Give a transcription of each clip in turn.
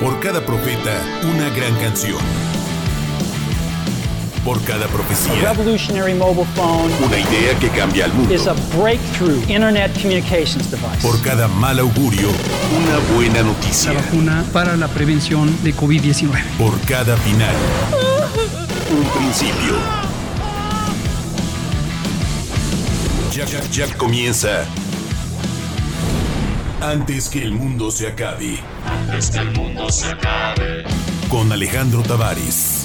Por cada profeta, una gran canción. Por cada A profecía, revolutionary mobile phone una idea que cambia al mundo. is a breakthrough internet communications device. Por cada mal augurio, una buena noticia. la vacuna para la prevención de COVID-19. Por cada final, un principio. Ya, ya, ya comienza. Antes que el mundo se acabe. Antes que el mundo se acabe. Con Alejandro Tavares.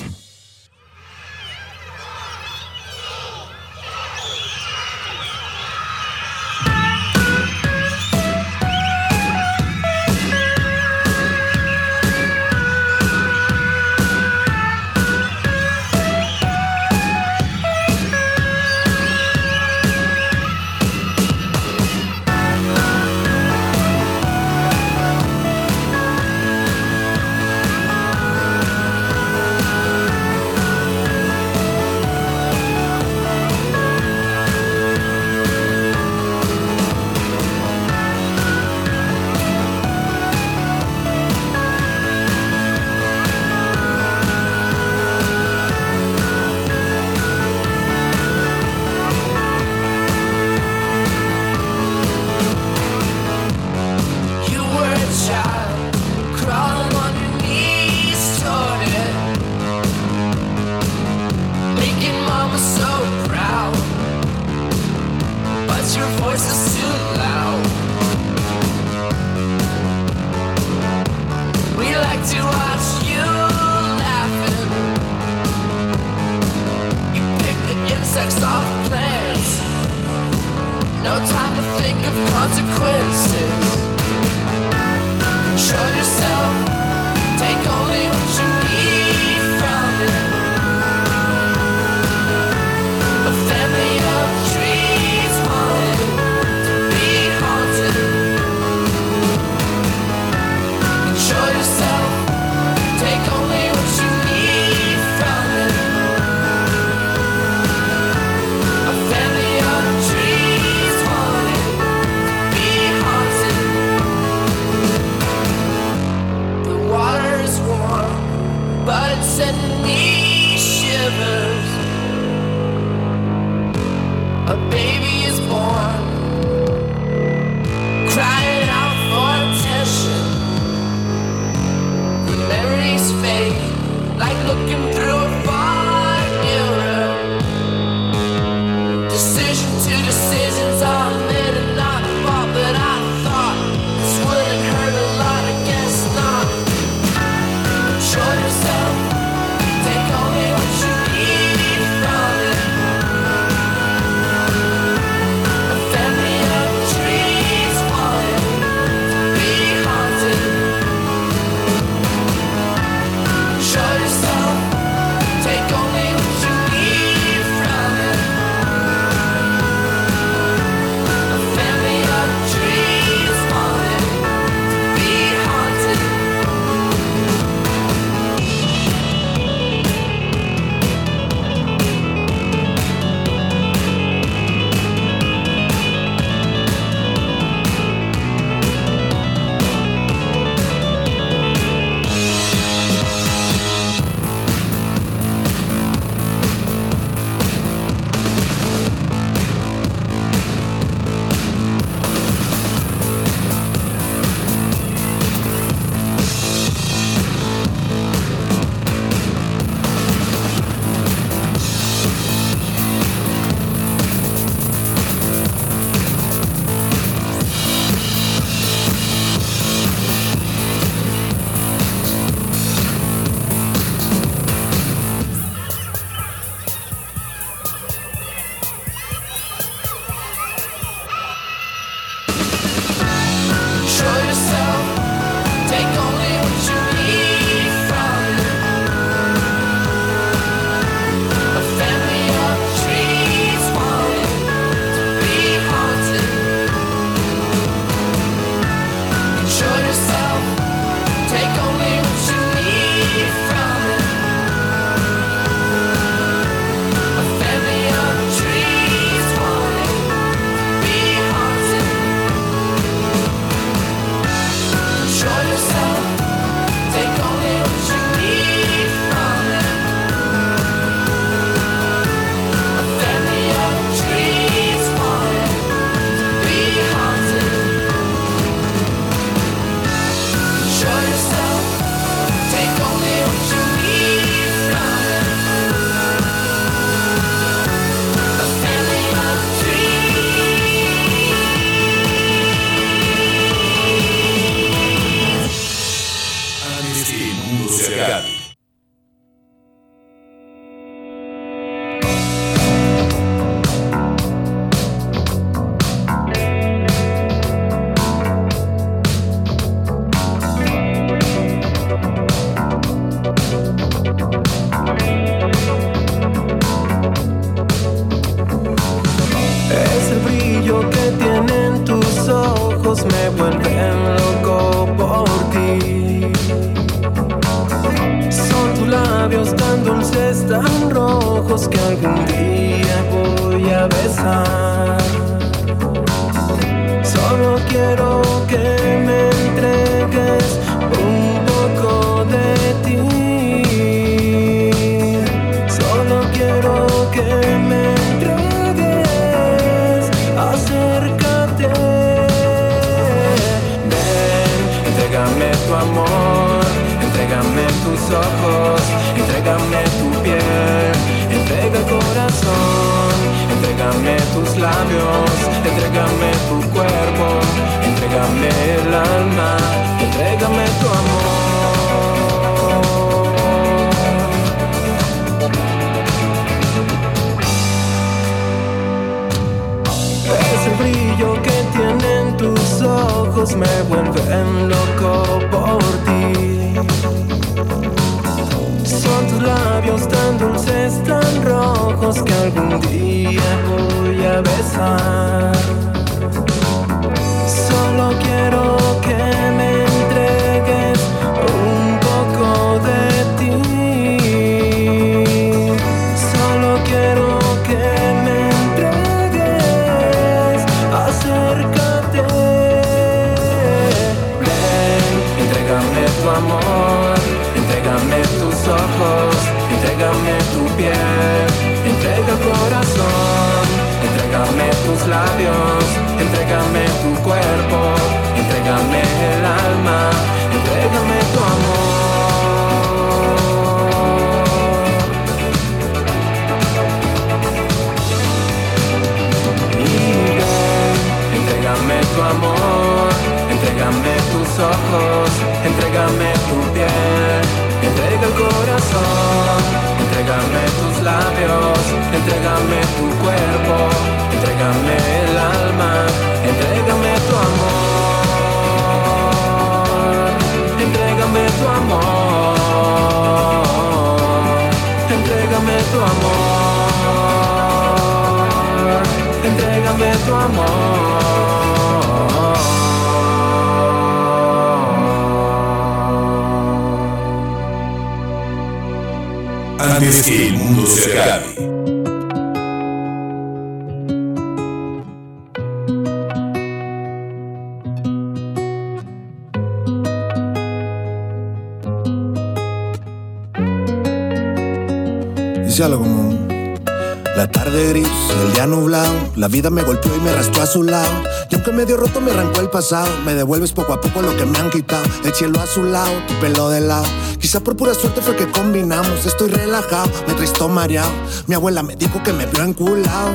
La vida me golpeó y me arrastró a su lado Y aunque medio roto me arrancó el pasado Me devuelves poco a poco lo que me han quitado El cielo a su lado, tu pelo de lado Quizá por pura suerte fue que combinamos Estoy relajado, me tristó mareado Mi abuela me dijo que me vio enculado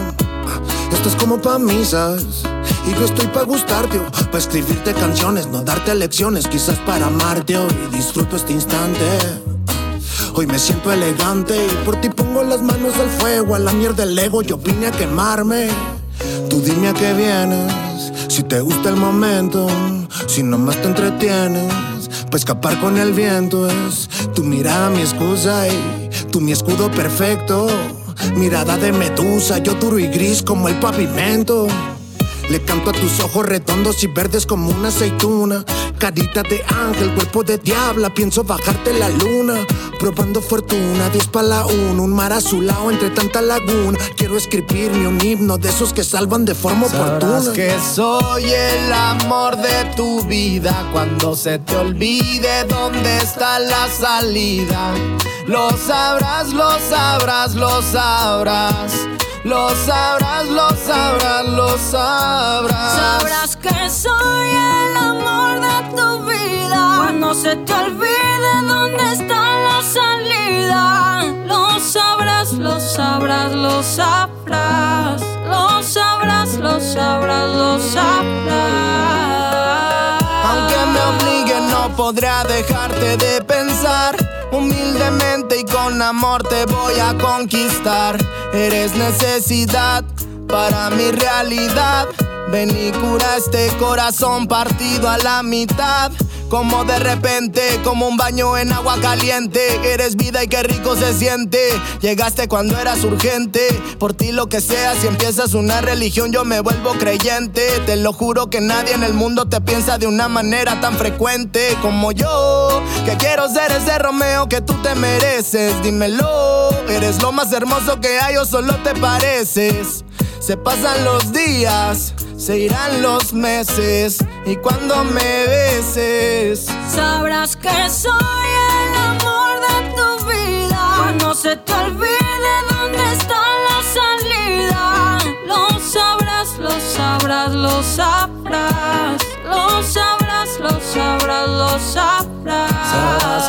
Esto es como pa' mí, ¿sabes? Y yo estoy pa' gustarte, oh, pa' escribirte canciones, no darte lecciones, quizás para amarte hoy. disfruto este instante. Hoy me siento elegante y por ti pongo las manos al fuego, a la mierda el ego, yo vine a quemarme. Tú dime a qué vienes, si te gusta el momento, si nomás te entretienes, pa' escapar con el viento es tu mirada mi excusa y tú mi escudo perfecto. Mirada de medusa, yo duro y gris como el pavimento. Le canto a tus ojos redondos y verdes como una aceituna. Carita de ángel, cuerpo de diabla. Pienso bajarte la luna. Probando fortuna, diez pa' la uno. Un mar azulado entre tanta laguna. Quiero escribirme un himno de esos que salvan de forma oportuna. Sabrás que soy el amor de tu vida cuando se te olvide dónde está la salida. Lo sabrás, lo sabrás, lo sabrás. Lo sabrás, lo sabrás, lo sabrás. Sabrás que soy el amor de tu vida. Cuando se te olvide dónde está la salida. Lo sabrás, lo sabrás, lo sabrás. Lo sabrás, lo sabrás, lo sabrás. Aunque me obligue, no podrá dejarte de pensar. Humildemente y con amor te voy a conquistar. Eres necesidad para mi realidad. Ven y cura este corazón partido a la mitad. Como de repente, como un baño en agua caliente. Eres vida y qué rico se siente. Llegaste cuando eras urgente. Por ti lo que sea, si empiezas una religión, yo me vuelvo creyente. Te lo juro que nadie en el mundo te piensa de una manera tan frecuente como yo. Que quiero ser ese Romeo que tú te mereces. Dímelo, eres lo más hermoso que hay o solo te pareces. Se pasan los días, se irán los meses y cuando me beses sabrás que soy el amor de tu vida. No se te olvide dónde está la salida. Lo sabrás, lo sabrás, lo sabrás. Lo sabrás, lo sabrás, lo sabrás.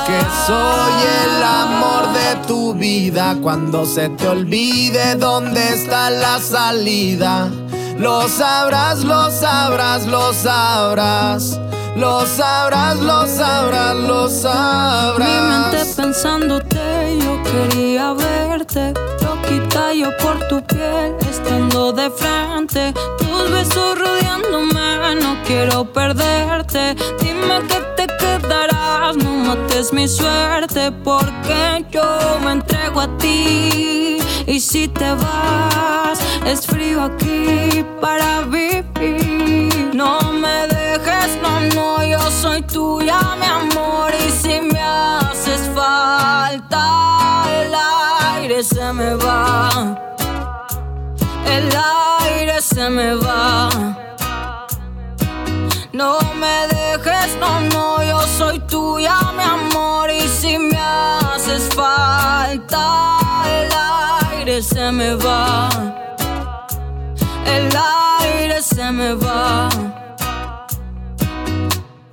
Que soy el amor de tu vida cuando se te olvide dónde está la salida. Lo sabrás, lo sabrás, lo sabrás. Lo sabrás, lo sabrás, lo sabrás. Mi mente pensándote, yo quería verte. Loquita yo por tu piel, estando de frente. Tus besos rodeándome, no quiero perderte. Dime que te no mates mi suerte. Porque yo me entrego a ti. Y si te vas, es frío aquí para vivir. No me dejes, no, no, yo soy tuya, mi amor. Y si me haces falta, el aire se me va. El aire se me va. No me dejes, no, tuya, mi amor. Y si me haces falta, el aire se me va. El aire se me va.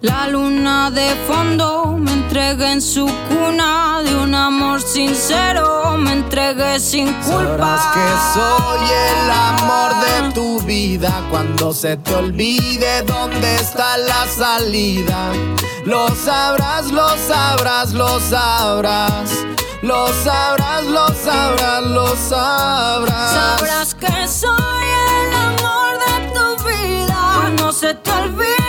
La luna de fondo me entregué en su cuna de un amor sincero, me entregué sin culpa. Sabrás que soy el amor de tu vida cuando se te olvide dónde está la salida. Lo sabrás, lo sabrás, lo sabrás. Lo sabrás, lo sabrás, lo sabrás. Sabrás que soy el amor de tu vida cuando se te olvide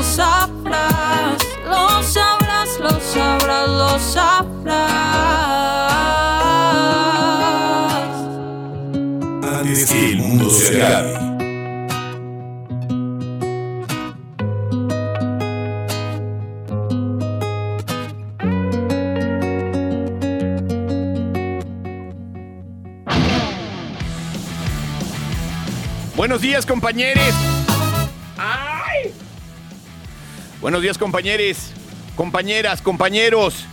lo sabrás. Lo sabrás, lo sabrás, lo sabrás. Antes que el mundo se acabe. Buenos días, compañeros. Buenos días, compañeros, compañeras, compañeros.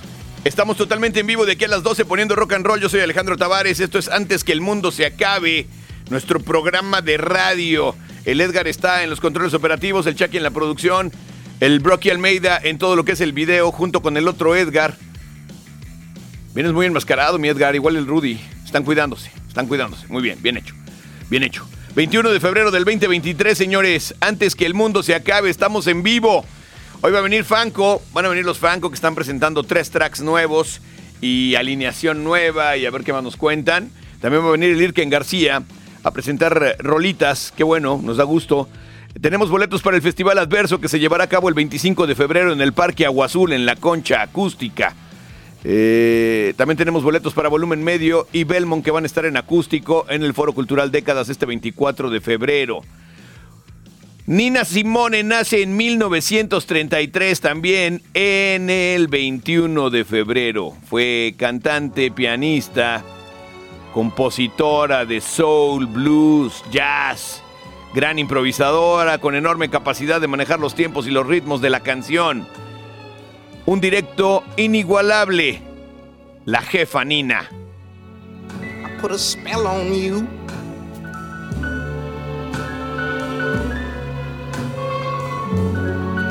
Estamos totalmente en vivo de aquí a las 12 poniendo rock and roll. Yo soy Alejandro Tavares. Esto es Antes que el mundo se acabe. Nuestro programa de radio. El Edgar está en los controles operativos, el Chucky en la producción, el Brocky Almeida en todo lo que es el video, junto con el otro Edgar. Vienes muy enmascarado, mi Edgar, igual el Rudy. Están cuidándose, están cuidándose. Muy bien, bien hecho. Bien hecho. 21 de febrero del 2023, señores. Antes que el mundo se acabe, estamos en vivo. Hoy va a venir Fanco, van a venir los Fanco que están presentando tres tracks nuevos y alineación nueva y a ver qué más nos cuentan. También va a venir el Irken García a presentar rolitas, qué bueno, nos da gusto. Tenemos boletos para el Festival Adverso que se llevará a cabo el 25 de febrero en el Parque Agua Azul, en la Concha Acústica. Eh, también tenemos boletos para volumen medio y Belmont que van a estar en acústico en el Foro Cultural Décadas este 24 de febrero. Nina Simone nace en 1933 también en el 21 de febrero. Fue cantante, pianista, compositora de soul, blues, jazz, gran improvisadora con enorme capacidad de manejar los tiempos y los ritmos de la canción. Un directo inigualable. La jefa Nina.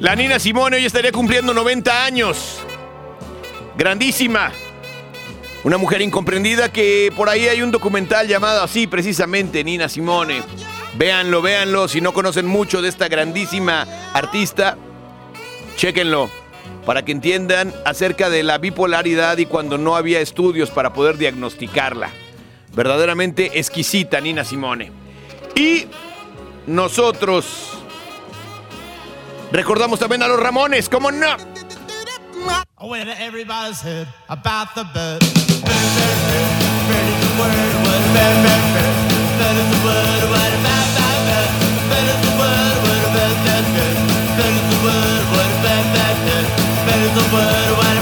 La Nina Simone hoy estaría cumpliendo 90 años. Grandísima. Una mujer incomprendida que por ahí hay un documental llamado así precisamente, Nina Simone. Véanlo, véanlo. Si no conocen mucho de esta grandísima artista, chéquenlo para que entiendan acerca de la bipolaridad y cuando no había estudios para poder diagnosticarla. Verdaderamente exquisita Nina Simone. Y nosotros Recordamos también a los Ramones, ¿cómo no? Better the word, what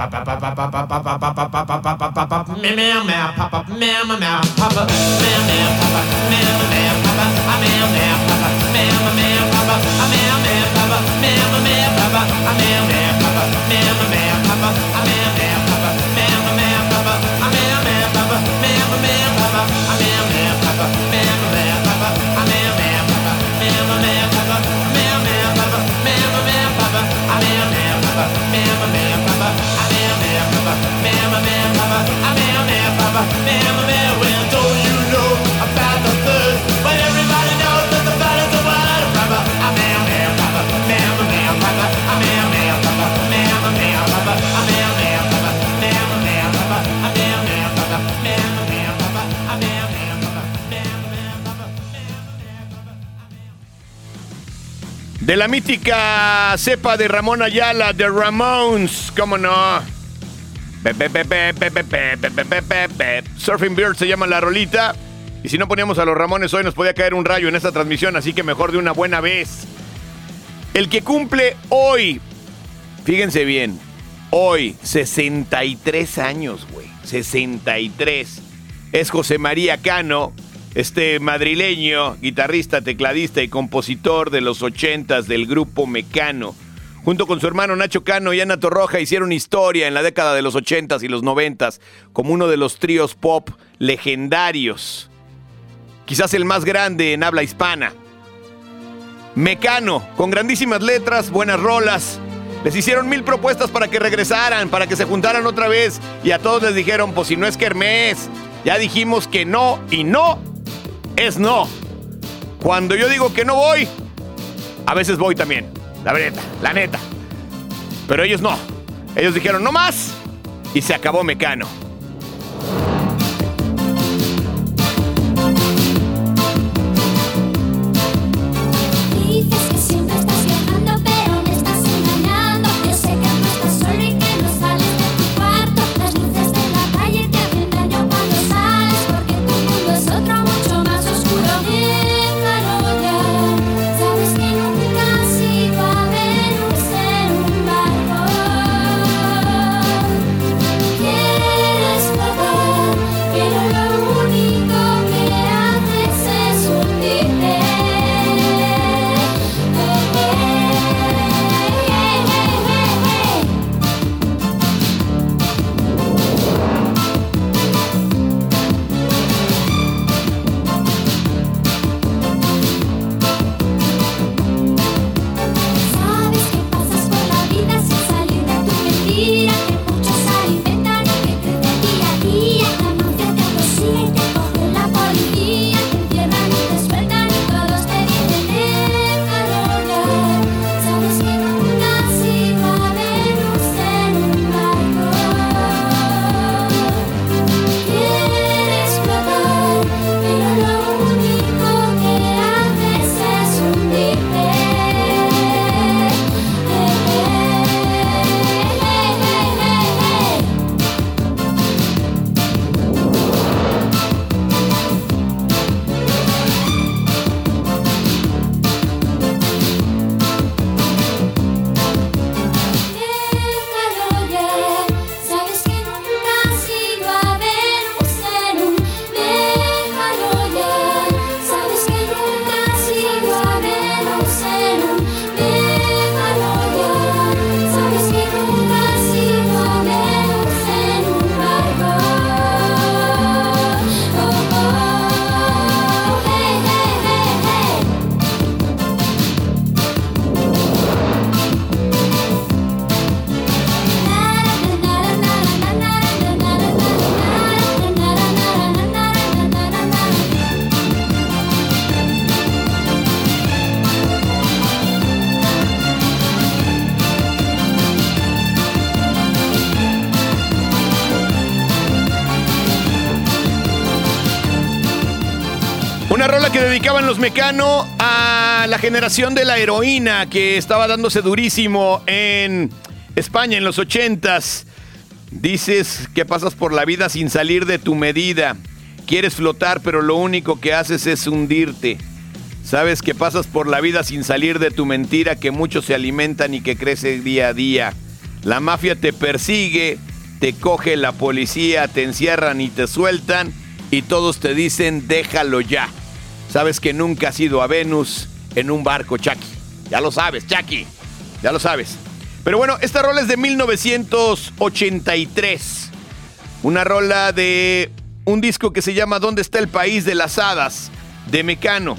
I'm De la mítica cepa de Ramón Ayala, de Ramones, ¿cómo no? Surfing Bird se llama la rolita. Y si no poníamos a los Ramones hoy nos podía caer un rayo en esta transmisión, así que mejor de una buena vez. El que cumple hoy, fíjense bien, hoy 63 años, güey, 63. Es José María Cano, este madrileño, guitarrista, tecladista y compositor de los ochentas del grupo Mecano. Junto con su hermano Nacho Cano y Ana Torroja hicieron historia en la década de los ochentas y los noventas como uno de los tríos pop legendarios. Quizás el más grande en habla hispana. Mecano, con grandísimas letras, buenas rolas. Les hicieron mil propuestas para que regresaran, para que se juntaran otra vez. Y a todos les dijeron, pues si no es Kermés, ya dijimos que no y no es no. Cuando yo digo que no voy, a veces voy también. La neta, la neta. Pero ellos no. Ellos dijeron no más y se acabó Mecano. Los Mecano a la generación de la heroína que estaba dándose durísimo en España en los ochentas. Dices que pasas por la vida sin salir de tu medida. Quieres flotar, pero lo único que haces es hundirte. Sabes que pasas por la vida sin salir de tu mentira, que muchos se alimentan y que crece día a día. La mafia te persigue, te coge la policía, te encierran y te sueltan y todos te dicen déjalo ya. Sabes que nunca has ido a Venus en un barco, Chucky. Ya lo sabes, Chucky. Ya lo sabes. Pero bueno, esta rola es de 1983. Una rola de un disco que se llama ¿Dónde está el país de las hadas? de Mecano.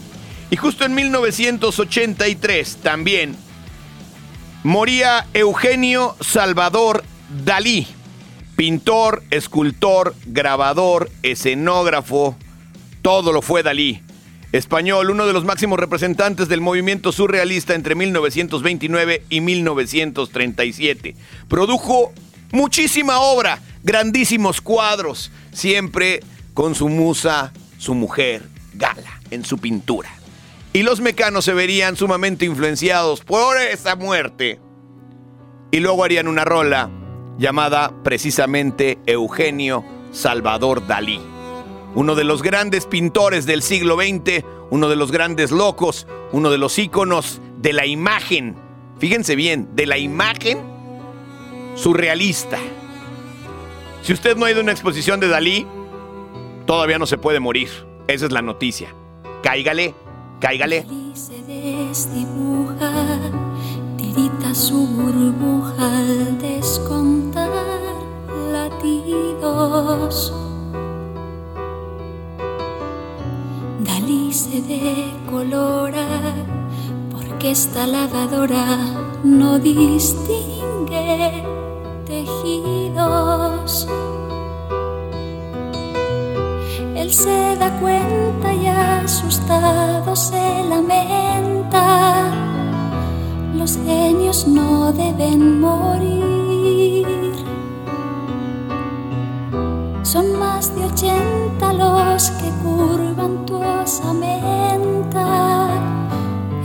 Y justo en 1983 también moría Eugenio Salvador Dalí, pintor, escultor, grabador, escenógrafo, todo lo fue Dalí. Español, uno de los máximos representantes del movimiento surrealista entre 1929 y 1937. Produjo muchísima obra, grandísimos cuadros, siempre con su musa, su mujer, Gala, en su pintura. Y los mecanos se verían sumamente influenciados por esa muerte. Y luego harían una rola llamada precisamente Eugenio Salvador Dalí. Uno de los grandes pintores del siglo XX, uno de los grandes locos, uno de los íconos de la imagen. Fíjense bien, de la imagen surrealista. Si usted no ha ido a una exposición de Dalí, todavía no se puede morir. Esa es la noticia. Cáigale, cáigale. Se tirita su burbuja al descontar latidos. Dalí se decolora porque esta lavadora no distingue tejidos. Él se da cuenta y asustado se lamenta. Los genios no deben morir. Son más de ochenta los que curvan tu osamenta.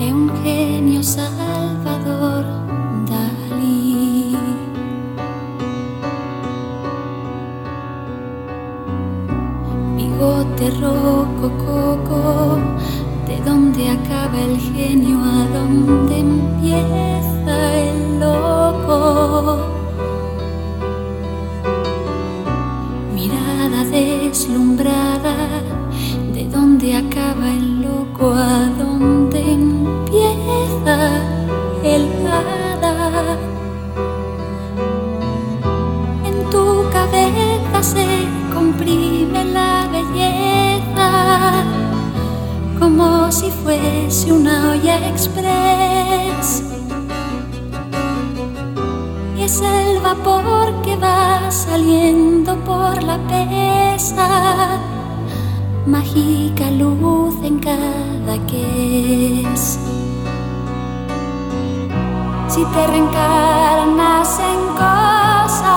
Eugenio Salvador Dalí. bigote roco coco, de dónde acaba el genio, a dónde empieza el loco. Deslumbrada, de dónde acaba el loco, a dónde empieza el hada. En tu cabeza se comprime la belleza como si fuese una olla express. Es el vapor que va saliendo por la pesa, mágica luz en cada que es. Si te reencarnas en cosa,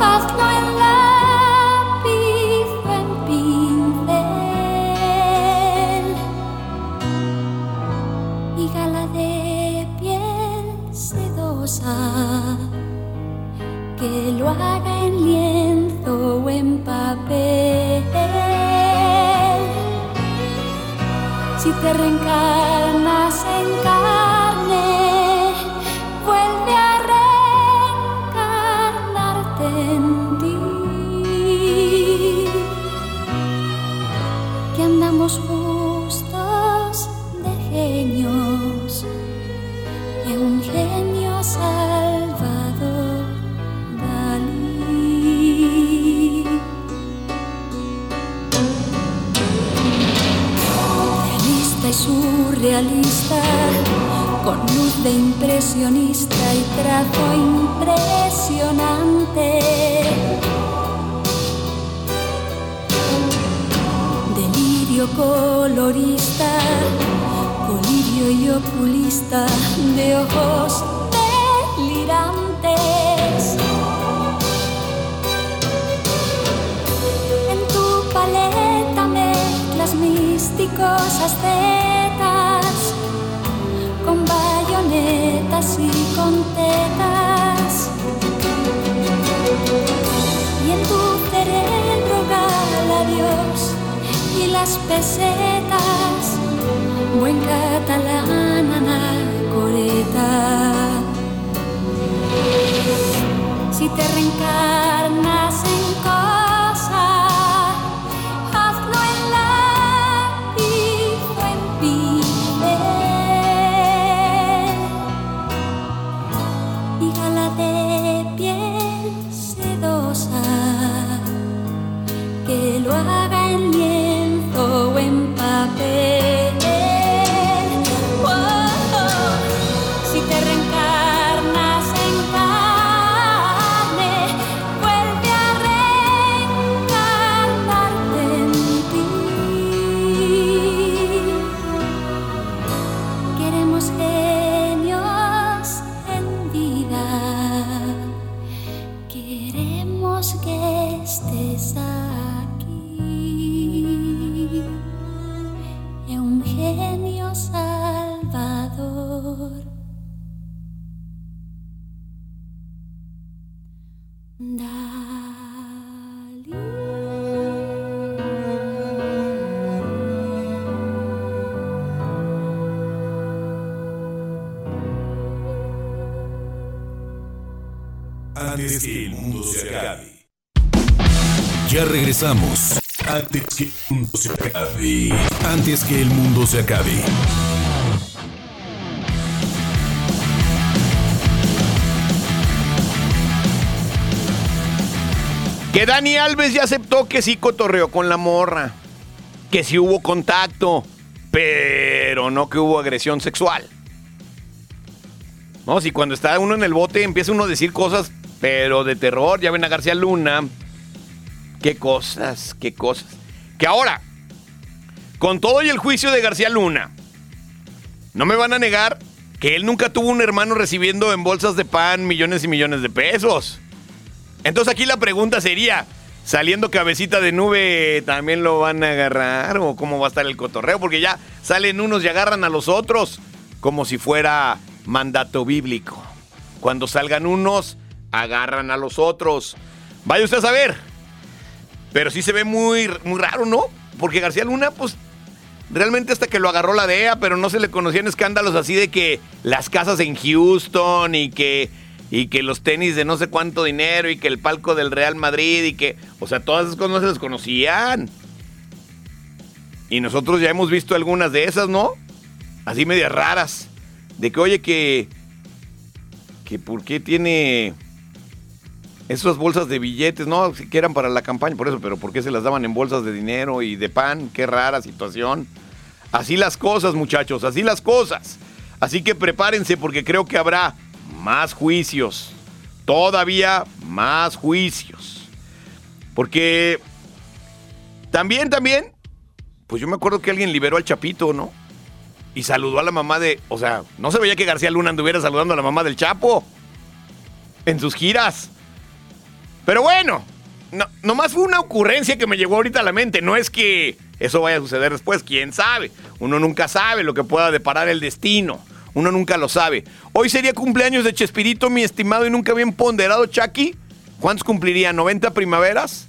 hazlo en te reencarnas impresionista y trazo impresionante. Delirio colorista, colirio y oculista de ojos delirantes. En tu paleta mezclas mil rosas y con tetas. Y en tu cerebro gala Dios y las pesetas, buen catalán anacoreta. Si te reencarnas regresamos. Antes que el mundo se acabe. Antes que el mundo se acabe. Que Dani Alves ya aceptó que sí cotorreó con la morra. Que sí hubo contacto. Pero no que hubo agresión sexual. No, si cuando está uno en el bote empieza uno a decir cosas, pero de terror. Ya ven a García Luna. Qué cosas, qué cosas. Que ahora, con todo y el juicio de García Luna, no me van a negar que él nunca tuvo un hermano recibiendo en bolsas de pan millones y millones de pesos. Entonces aquí la pregunta sería, saliendo cabecita de nube, ¿también lo van a agarrar? ¿O cómo va a estar el cotorreo? Porque ya salen unos y agarran a los otros, como si fuera mandato bíblico. Cuando salgan unos, agarran a los otros. Vaya usted a saber. Pero sí se ve muy, muy raro, ¿no? Porque García Luna, pues, realmente hasta que lo agarró la DEA, pero no se le conocían escándalos así de que las casas en Houston y que, y que los tenis de no sé cuánto dinero y que el palco del Real Madrid y que, o sea, todas esas cosas no se les conocían. Y nosotros ya hemos visto algunas de esas, ¿no? Así medias raras. De que, oye, que, que por qué tiene esas bolsas de billetes, no, que eran para la campaña, por eso, pero ¿por qué se las daban en bolsas de dinero y de pan? Qué rara situación. Así las cosas, muchachos, así las cosas. Así que prepárense porque creo que habrá más juicios. Todavía más juicios. Porque también, también, pues yo me acuerdo que alguien liberó al Chapito, ¿no? Y saludó a la mamá de, o sea, no se veía que García Luna anduviera saludando a la mamá del Chapo en sus giras. Pero bueno, no, nomás fue una ocurrencia que me llegó ahorita a la mente. No es que eso vaya a suceder después, quién sabe. Uno nunca sabe lo que pueda deparar el destino. Uno nunca lo sabe. Hoy sería cumpleaños de Chespirito, mi estimado y nunca bien ponderado Chucky. ¿Cuántos cumpliría? ¿90 primaveras?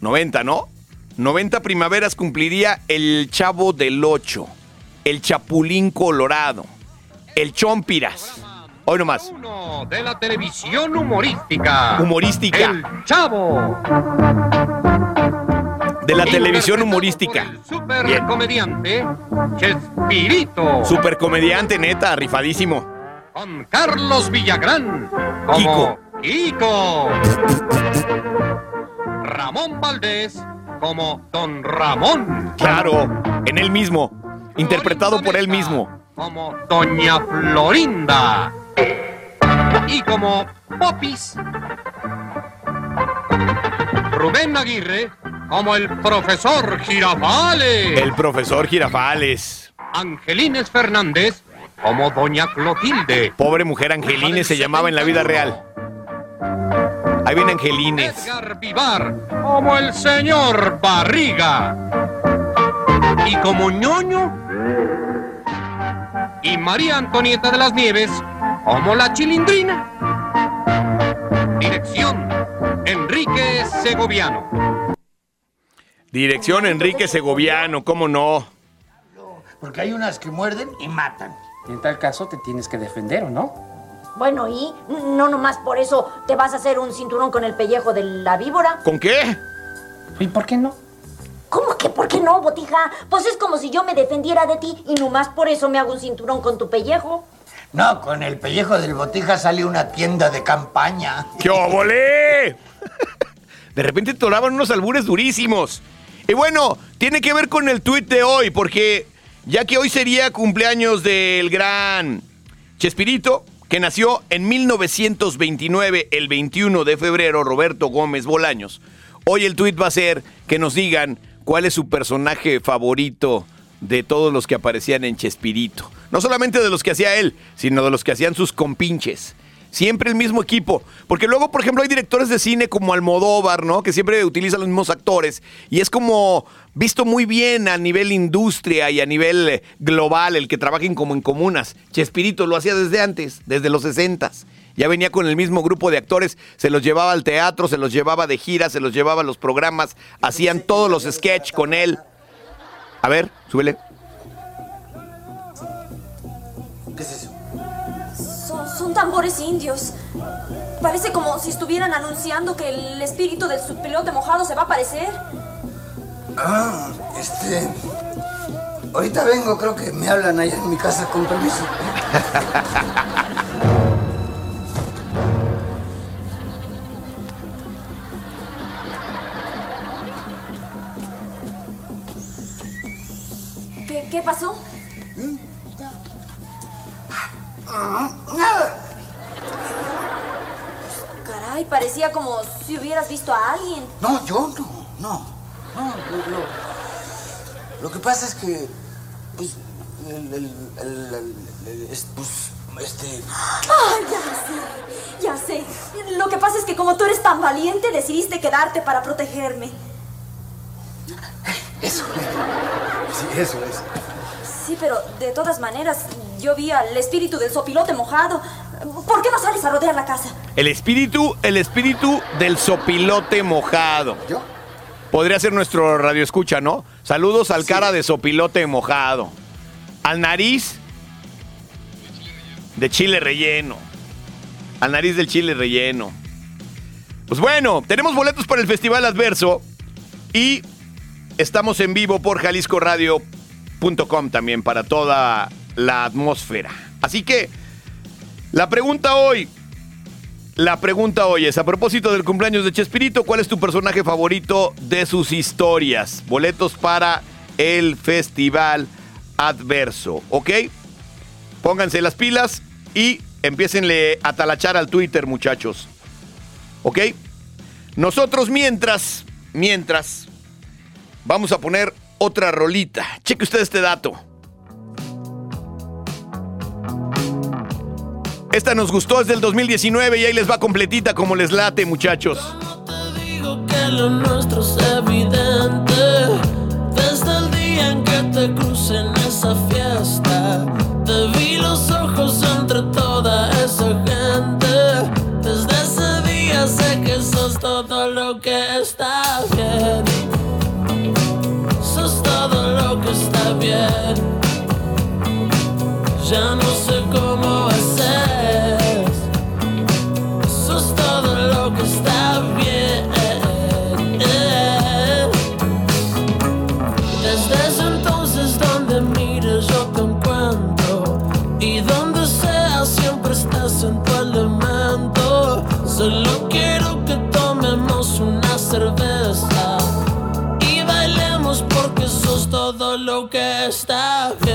90, ¿no? 90 primaveras cumpliría el Chavo del 8, el Chapulín Colorado, el Chompiras. Hoy nomás. Uno de la televisión humorística. Humorística. El Chavo. De la televisión humorística. Super Bien. comediante Chespirito. Super comediante, neta, rifadísimo. Con Carlos Villagrán. Como Kiko. Ramón Valdés como Don Ramón. Claro, en él mismo. Interpretado por él mismo. Como Doña Florinda. Y como Popis. Rubén Aguirre como el profesor Girafales. El profesor Girafales. Angelines Fernández como Doña Clotilde. Pobre mujer Angelines se llamaba en la vida real. Ahí viene Angelines. Edgar Vivar como el señor Barriga. y como ñoño. Y María Antonieta de las Nieves como la chilindrina. Dirección, Enrique Segoviano. Dirección Enrique Segoviano, ¿cómo no? Porque hay unas que muerden y matan. En tal caso te tienes que defender, ¿o no? Bueno, ¿y? No nomás por eso te vas a hacer un cinturón con el pellejo de la víbora. ¿Con qué? ¿Y por qué no? ¿Cómo que por qué no, botija? Pues es como si yo me defendiera de ti y nomás por eso me hago un cinturón con tu pellejo. No, con el pellejo del botija sale una tienda de campaña. ¡Qué obole! De repente toraban unos albures durísimos. Y bueno, tiene que ver con el tuit de hoy, porque ya que hoy sería cumpleaños del gran Chespirito, que nació en 1929, el 21 de febrero, Roberto Gómez Bolaños. Hoy el tuit va a ser que nos digan cuál es su personaje favorito de todos los que aparecían en Chespirito. No solamente de los que hacía él, sino de los que hacían sus compinches. Siempre el mismo equipo. Porque luego, por ejemplo, hay directores de cine como Almodóvar, ¿no? Que siempre utilizan los mismos actores. Y es como visto muy bien a nivel industria y a nivel eh, global el que trabajen como en comunas. Chespirito lo hacía desde antes, desde los 60 Ya venía con el mismo grupo de actores, se los llevaba al teatro, se los llevaba de gira, se los llevaba a los programas, hacían todos los sketch con él. A ver, súbele. Son, tambores indios. Parece como si estuvieran anunciando que el espíritu del subpilote mojado se va a aparecer. Ah, este. Ahorita vengo, creo que me hablan allá en mi casa con permiso. ¿Qué, qué pasó? Caray, parecía como si hubieras visto a alguien. No, yo no, no. No, lo, lo- lo que pasa es que. Pues. El, el- el- es- pues. Este. Ah, ya sé, ya sé. Lo que pasa es que como tú eres tan valiente, decidiste quedarte para protegerme. Eso. Sí, eso es. Sí, pero de todas maneras, yo vi al espíritu del sopilote mojado. ¿Por qué no sales a rodear la casa? El espíritu, el espíritu del sopilote mojado. ¿Yo? Podría ser nuestro radio escucha, ¿no? Saludos al cara de sopilote mojado. Al nariz de chile relleno. Al nariz del chile relleno. Pues bueno, tenemos boletos para el Festival Adverso y estamos en vivo por jaliscoradio.com también para toda la atmósfera. Así que la pregunta hoy, la pregunta hoy es, a propósito del cumpleaños de Chespirito, ¿cuál es tu personaje favorito de sus historias? Boletos para el Festival Adverso, ¿ok? Pónganse las pilas y empiecenle a talachar al Twitter, muchachos. ¿Ok? Nosotros mientras, mientras, vamos a poner otra rolita. Cheque usted este dato. Esta nos gustó, es del 2019 y ahí les va completita como les late, muchachos. Digo que lo nuestro es evidente Desde el día en que te crucé en esa fiesta Te vi los ojos entre toda esa gente. Desde ese día sé que sos todo lo que está bien. Sos todo lo que está bien. Ya no está bien.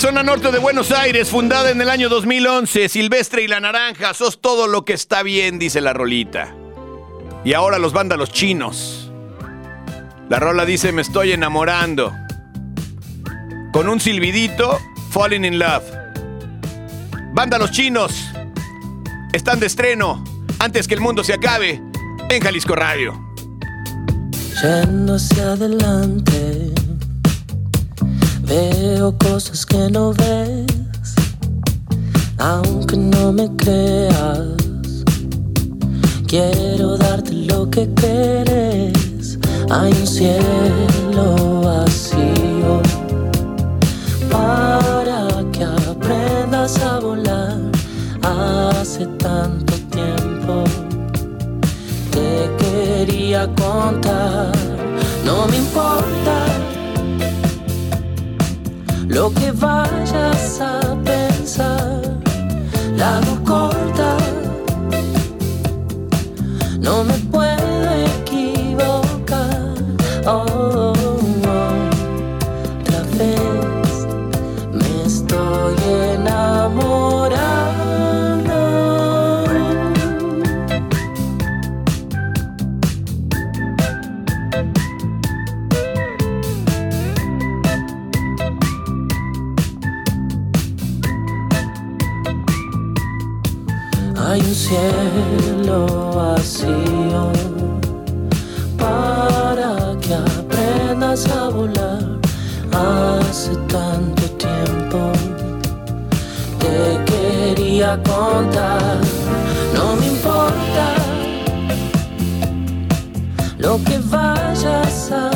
Zona norte de Buenos Aires, fundada en el año 2011, Silvestre y la Naranja, sos todo lo que está bien, dice la rolita. Y ahora los vándalos chinos. La rola dice, me estoy enamorando. Con un silbidito, falling in love. Vándalos chinos, están de estreno, antes que el mundo se acabe, en Jalisco Radio. Hacia adelante, veo cosas que no ves, aunque no me creas. Quiero darte lo que quieres. Hay un cielo vacío para que aprendas a volar. Hace tanto tiempo te quería contar. No me importa lo que vayas a pensar. La corta. No me Hace tanto tiempo te quería contar. No me importa lo que vayas a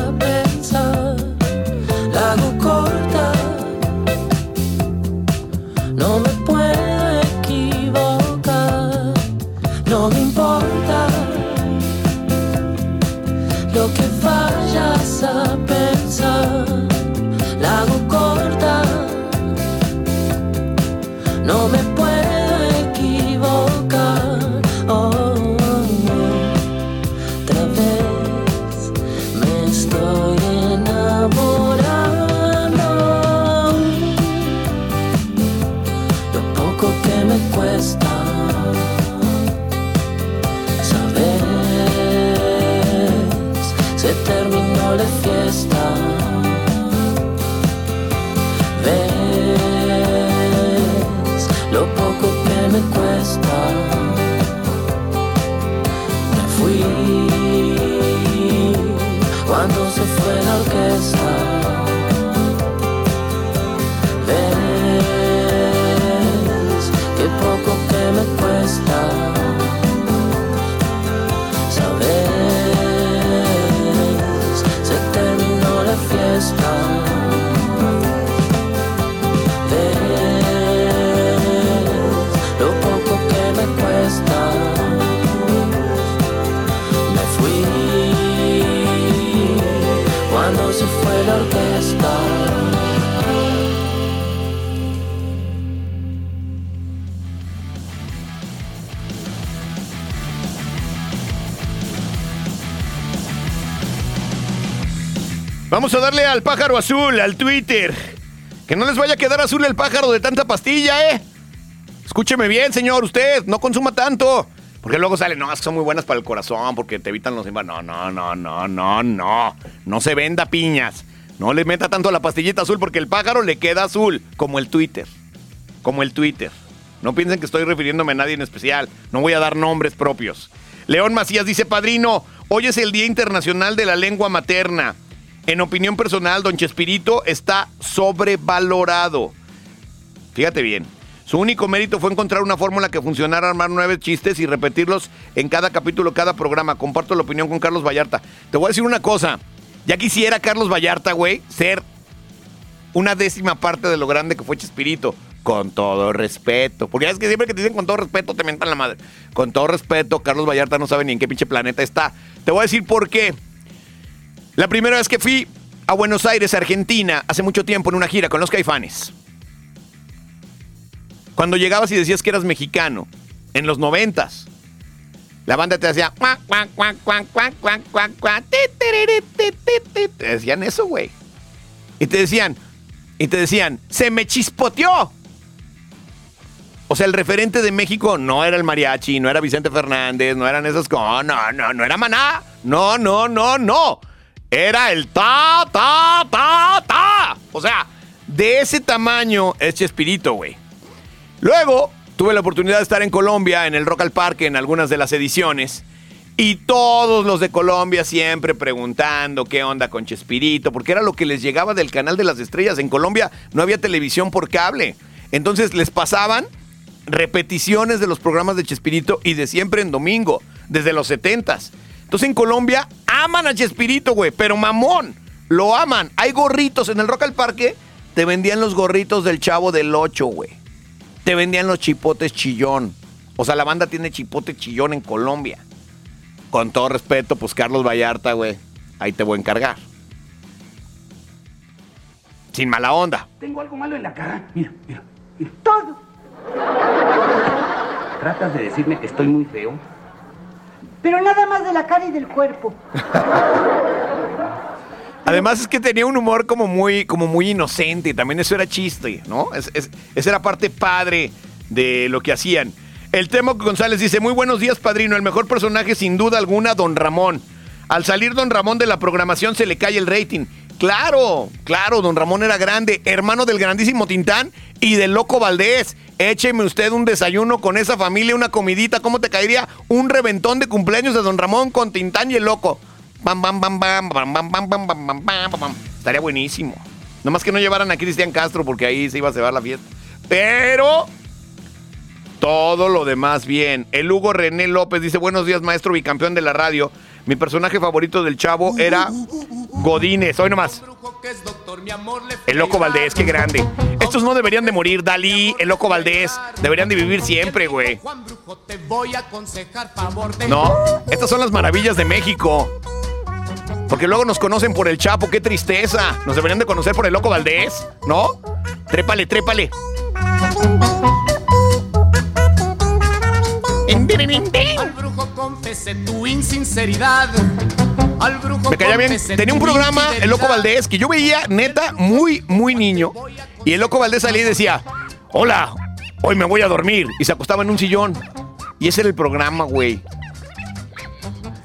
Al pájaro azul, al Twitter. Que no les vaya a quedar azul el pájaro de tanta pastilla, ¿eh? Escúcheme bien, señor, usted, no consuma tanto. Porque luego sale, no, son muy buenas para el corazón, porque te evitan los infartos. No, no, no, no, no, no. No se venda piñas. No le meta tanto la pastillita azul porque el pájaro le queda azul, como el Twitter. Como el Twitter. No piensen que estoy refiriéndome a nadie en especial. No voy a dar nombres propios. León Macías dice, padrino, hoy es el Día Internacional de la Lengua Materna. En opinión personal, don Chespirito está sobrevalorado. Fíjate bien. Su único mérito fue encontrar una fórmula que funcionara, armar nueve chistes y repetirlos en cada capítulo, cada programa. Comparto la opinión con Carlos Vallarta. Te voy a decir una cosa. Ya quisiera Carlos Vallarta, güey, ser una décima parte de lo grande que fue Chespirito. Con todo respeto. Porque es que siempre que te dicen con todo respeto te mentan la madre. Con todo respeto, Carlos Vallarta no sabe ni en qué pinche planeta está. Te voy a decir por qué. La primera vez que fui a Buenos Aires, Argentina, hace mucho tiempo en una gira con los caifanes. Cuando llegabas y decías que eras mexicano, en los noventas, la banda te decía... "Cuac, cuac, cuac, cuac, cuac, cuac, cuac, cuac, ti, tiriri, ti, ti, ti". Te decían eso, güey. Y te decían... Y te decían, se me chispoteó. O sea, el referente de México no era el mariachi, no era Vicente Fernández, no eran esos como, no, no, no era Maná. No, no, no, no. Era el ta, ta, ta, ta. O sea, de ese tamaño es Chespirito, güey. Luego tuve la oportunidad de estar en Colombia, en el Rock al Parque, en algunas de las ediciones. Y todos los de Colombia siempre preguntando qué onda con Chespirito, porque era lo que les llegaba del canal de las estrellas. En Colombia no había televisión por cable. Entonces les pasaban repeticiones de los programas de Chespirito y de siempre en domingo, desde los 70s. Entonces en Colombia aman a Chespirito, güey, pero mamón, lo aman. Hay gorritos en el Rock al Parque, te vendían los gorritos del chavo del 8, güey. Te vendían los chipotes chillón. O sea, la banda tiene chipote chillón en Colombia. Con todo respeto, pues Carlos Vallarta, güey, ahí te voy a encargar. Sin mala onda. Tengo algo malo en la cara. Mira, mira. Todo. ¿Tratas de decirme que estoy muy feo? Pero nada más de la cara y del cuerpo. Además es que tenía un humor como muy, como muy inocente, también eso era chiste, ¿no? Es- es- esa era parte padre de lo que hacían. El Temo González dice, muy buenos días, padrino, el mejor personaje sin duda alguna, Don Ramón. Al salir Don Ramón de la programación se le cae el rating. Claro, claro, Don Ramón era grande, hermano del grandísimo Tintán y del Loco Valdés. Écheme usted un desayuno con esa familia, una comidita, ¿cómo te caería? Un reventón de cumpleaños de Don Ramón con Tintán y el Loco. Bam, bam, bam, bam, bam, bam, bam, bam, bam, bam, bam, bam. Estaría buenísimo. Nomás que no llevaran a Cristian Castro porque ahí se iba a cebar la fiesta. Pero todo lo demás bien. El Hugo René López dice, buenos días, maestro bicampeón de la radio. Mi personaje favorito del chavo era Godínez. Hoy nomás. El Loco Valdés, qué grande. Estos no deberían de morir. Dalí, el Loco Valdés. Deberían de vivir siempre, güey. No, estas son las maravillas de México. Porque luego nos conocen por el Chapo, qué tristeza. Nos deberían de conocer por el Loco Valdés, ¿no? Trépale, trépale. Al brujo confesé tu insinceridad. Al brujo Me caía bien. Tenía un programa, El Loco. Valdés, que yo veía, neta, muy, muy niño. Y el Loco Valdés salía y decía, hola, hoy me voy a dormir. Y se acostaba en un sillón. Y ese era el programa, güey.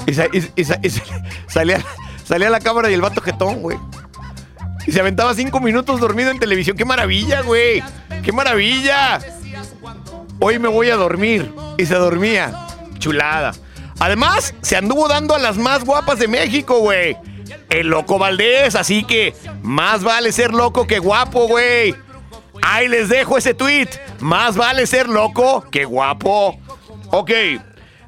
Y, sa- y- y sa- y sa- salía, salía la cámara y el vato jetón, güey. Y se aventaba cinco minutos dormido en televisión. ¡Qué maravilla, güey! ¡Qué maravilla! Hoy me voy a dormir. Y se dormía. Chulada. Además, se anduvo dando a las más guapas de México, güey. El loco Valdés, así que más vale ser loco que guapo, güey. Ahí les dejo ese tweet. Más vale ser loco que guapo. Ok,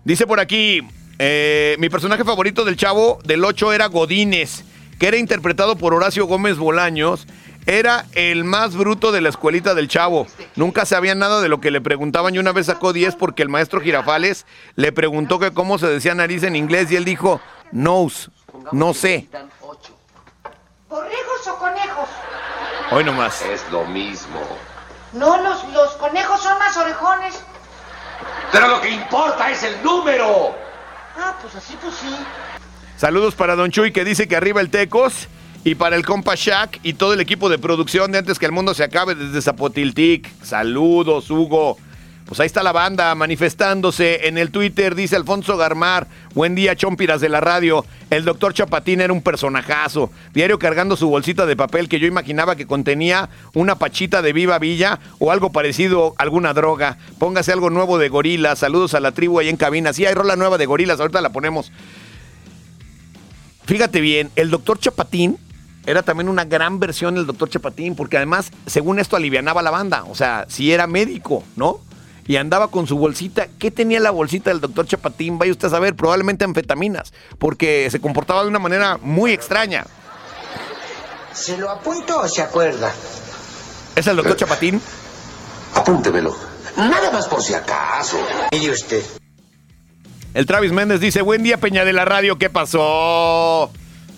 dice por aquí, eh, mi personaje favorito del chavo del 8 era Godínez, que era interpretado por Horacio Gómez Bolaños. Era el más bruto de la escuelita del chavo. Nunca sabía nada de lo que le preguntaban y una vez sacó 10 porque el maestro Girafales le preguntó que cómo se decía nariz en inglés y él dijo, knows, no sé. ¿Borregos o conejos? Hoy nomás. Es lo mismo. No, los, los conejos son más orejones. Pero lo que importa es el número. Ah, pues así, pues sí. Saludos para Don Chuy que dice que arriba el Tecos y para el compa Shaq y todo el equipo de producción de antes que el mundo se acabe desde Zapotiltic. Saludos, Hugo. Pues ahí está la banda manifestándose en el Twitter, dice Alfonso Garmar. Buen día, chompiras de la radio. El doctor Chapatín era un personajazo. Diario cargando su bolsita de papel que yo imaginaba que contenía una pachita de Viva Villa o algo parecido, alguna droga. Póngase algo nuevo de gorilas. Saludos a la tribu ahí en cabina. Sí, hay rola nueva de gorilas, ahorita la ponemos. Fíjate bien, el doctor Chapatín era también una gran versión del doctor Chapatín, porque además, según esto, alivianaba la banda. O sea, si era médico, ¿no? Y andaba con su bolsita. ¿Qué tenía la bolsita del doctor Chapatín? Vaya usted a saber, probablemente anfetaminas, porque se comportaba de una manera muy extraña. ¿Se lo apunto o se acuerda? ¿Es el doctor Chapatín? Apúntemelo. Nada más por si acaso. ¿Y usted? El Travis Méndez dice, buen día Peña de la Radio, ¿qué pasó?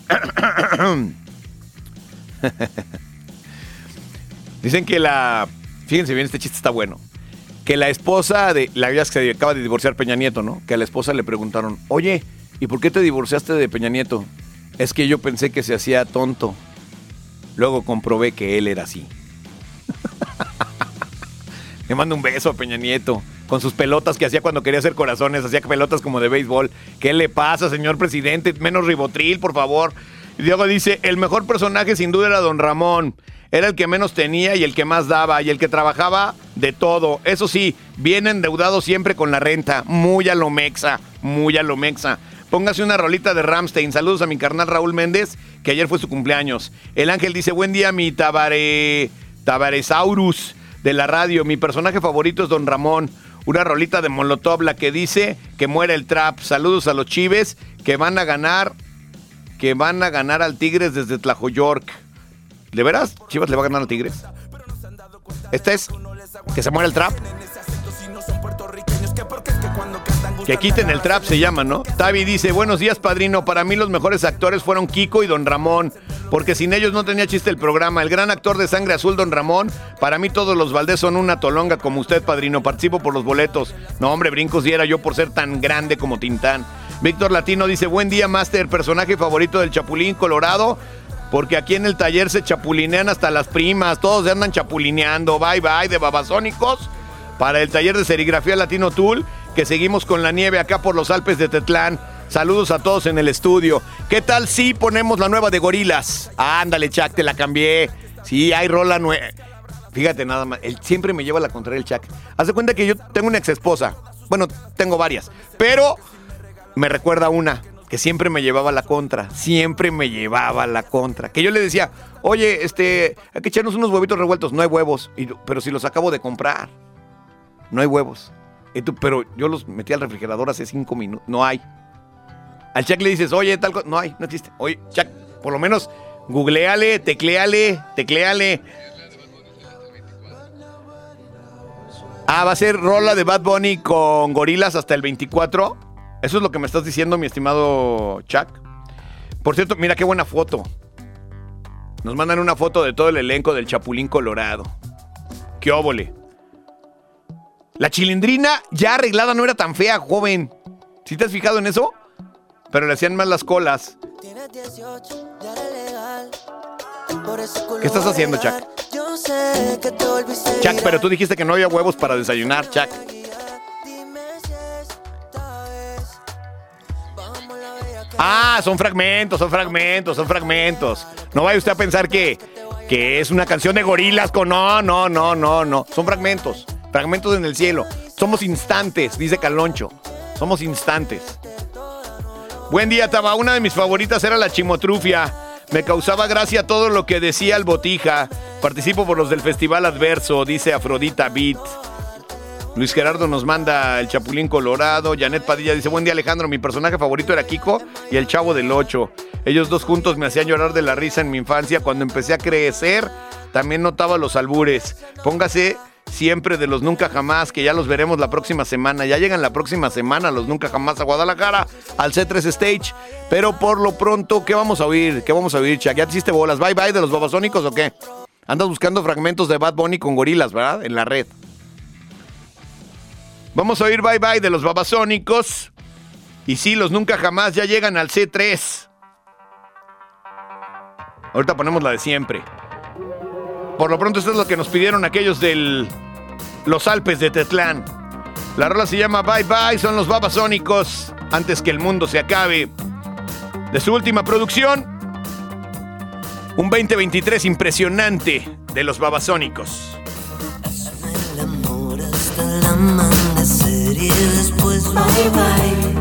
Dicen que la... Fíjense bien, este chiste está bueno. Que la esposa de... La vida que se acaba de divorciar Peña Nieto, ¿no? Que a la esposa le preguntaron, oye, ¿y por qué te divorciaste de Peña Nieto? Es que yo pensé que se hacía tonto. Luego comprobé que él era así. Le mando un beso a Peña Nieto. Con sus pelotas que hacía cuando quería hacer corazones, hacía pelotas como de béisbol. ¿Qué le pasa, señor presidente? Menos ribotril, por favor. Diego dice, el mejor personaje sin duda era don Ramón. Era el que menos tenía y el que más daba y el que trabajaba de todo. Eso sí, bien endeudado siempre con la renta. Muy a lo mexa, muy a lo mexa. Póngase una rolita de Ramstein. Saludos a mi carnal Raúl Méndez, que ayer fue su cumpleaños. El ángel dice, buen día mi tabare... Tabaresaurus de la radio. Mi personaje favorito es Don Ramón. Una rolita de Molotov, la que dice que muere el trap. Saludos a los chives que van a ganar, que van a ganar al Tigres desde Tlajoyork. ¿De veras? ¿Chivas le va a ganar al Tigres? Este es que se muere el trap. Que quiten el trap se llama, ¿no? Tavi dice, buenos días, padrino. Para mí los mejores actores fueron Kiko y Don Ramón, porque sin ellos no tenía chiste el programa. El gran actor de Sangre Azul, Don Ramón. Para mí todos los Valdés son una tolonga como usted, padrino. Participo por los boletos. No, hombre, brincos diera yo por ser tan grande como Tintán. Víctor Latino dice, buen día, Master. Personaje favorito del Chapulín Colorado. Porque aquí en el taller se chapulinean hasta las primas. Todos se andan chapulineando. Bye, bye, de babasónicos. Para el taller de serigrafía Latino Tool, que seguimos con la nieve acá por los Alpes de Tetlán. Saludos a todos en el estudio. ¿Qué tal si ponemos la nueva de Gorilas? ándale, Chuck, te la cambié. Sí, hay rola nueva. Fíjate nada más, siempre me lleva a la contraria el Chuck. Haz de cuenta que yo tengo una ex esposa. Bueno, tengo varias. Pero me recuerda una que siempre me llevaba la contra. Siempre me llevaba la contra. Que yo le decía, oye, este, hay que echarnos unos huevitos revueltos. No hay huevos. Y pero si los acabo de comprar. No hay huevos. Y tú, pero yo los metí al refrigerador hace cinco minutos. No hay. Al Chuck le dices, oye, tal cosa. No hay, no existe. Oye, Chuck, por lo menos googleale, tecleale, tecleale. Ah, va a ser rola de Bad Bunny con gorilas hasta el 24. Eso es lo que me estás diciendo, mi estimado Chuck. Por cierto, mira qué buena foto. Nos mandan una foto de todo el elenco del Chapulín Colorado. Qué óvole. La chilindrina ya arreglada no era tan fea, joven. ¿Sí te has fijado en eso? Pero le hacían más las colas. ¿Qué estás haciendo, Chuck? Chuck, pero tú dijiste que no había huevos para desayunar, Chuck. Ah, son fragmentos, son fragmentos, son fragmentos. No vaya usted a pensar que, que es una canción de gorilas con... No, no, no, no, no. Son fragmentos. Fragmentos en el cielo. Somos instantes, dice Caloncho. Somos instantes. Buen día, Taba. Una de mis favoritas era la chimotrufia. Me causaba gracia todo lo que decía el botija. Participo por los del Festival Adverso, dice Afrodita Beat. Luis Gerardo nos manda el Chapulín Colorado. Janet Padilla dice, buen día Alejandro, mi personaje favorito era Kiko y el Chavo del Ocho. Ellos dos juntos me hacían llorar de la risa en mi infancia. Cuando empecé a crecer, también notaba los albures. Póngase siempre de los Nunca Jamás, que ya los veremos la próxima semana. Ya llegan la próxima semana los Nunca Jamás a Guadalajara, al C3 Stage. Pero por lo pronto, ¿qué vamos a oír? ¿Qué vamos a oír, Chuck? ¿Ya te hiciste bolas? ¿Bye bye de los babasónicos o qué? Andas buscando fragmentos de Bad Bunny con gorilas, ¿verdad? En la red. Vamos a oír Bye Bye de los babasónicos. Y sí, los Nunca Jamás ya llegan al C3. Ahorita ponemos la de siempre. Por lo pronto, esto es lo que nos pidieron aquellos del Los Alpes de Tetlán. La rola se llama Bye Bye, son los babasónicos. Antes que el mundo se acabe. De su última producción, un 2023 impresionante de los babasónicos. Y después bye bye.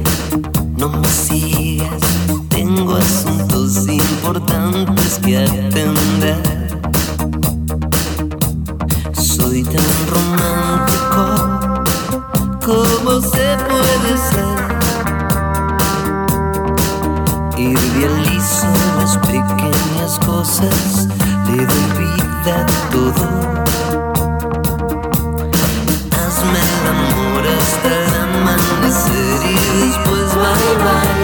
No me sigas, tengo asuntos importantes que atender. Soy tan romántico como se puede ser. Idealizo las pequeñas cosas, le doy vida a todo. Amanecer y después bye bye.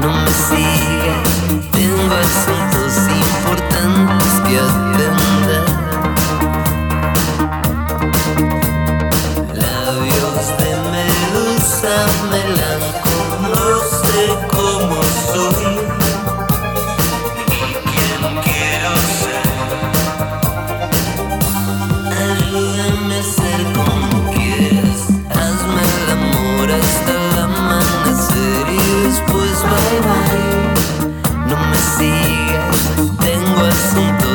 No me sigas, tengo asuntos importantes que atender. Labios de medusa sigues. Tengo asuntos.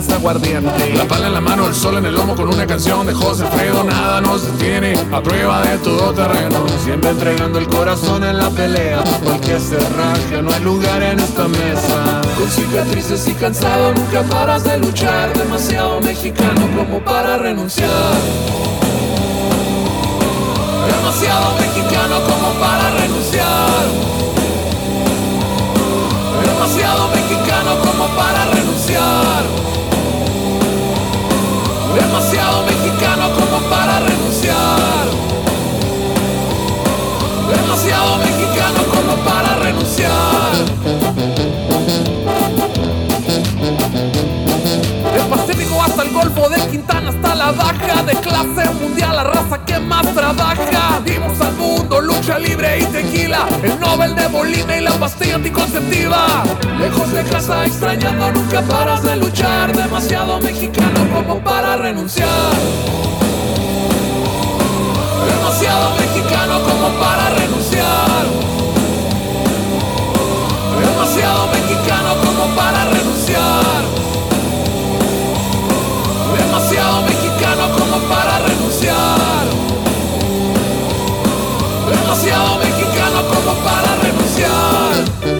La pala en la mano, el sol en el lomo con una canción de José Fredo, nada nos detiene, a prueba de todo terreno. Siempre entregando el corazón en la pelea, porque se raje, no hay lugar en esta mesa. Con cicatrices y cansado, nunca paras de luchar, demasiado mexicano como para renunciar. Demasiado mexicano como para renunciar. Demasiado mexicano como para renunciar. Demasiado mexicano como para renunciar. Demasiado mexicano como para renunciar. Del Pacífico hasta el Golfo de Quintana hasta la baja de clase mundial, la raza que más trabaja. Dimos al mundo lucha libre y tequila, el Nobel de Bolivia y la pastilla anticonceptiva. Lejos de casa, extrañando, nunca paras de luchar. Demasiado mexicano como para renunciar. Demasiado mexicano como para renunciar. Demasiado mexicano como para renunciar. Demasiado mexicano como para renunciar. Demasiado mexicano como para renunciar.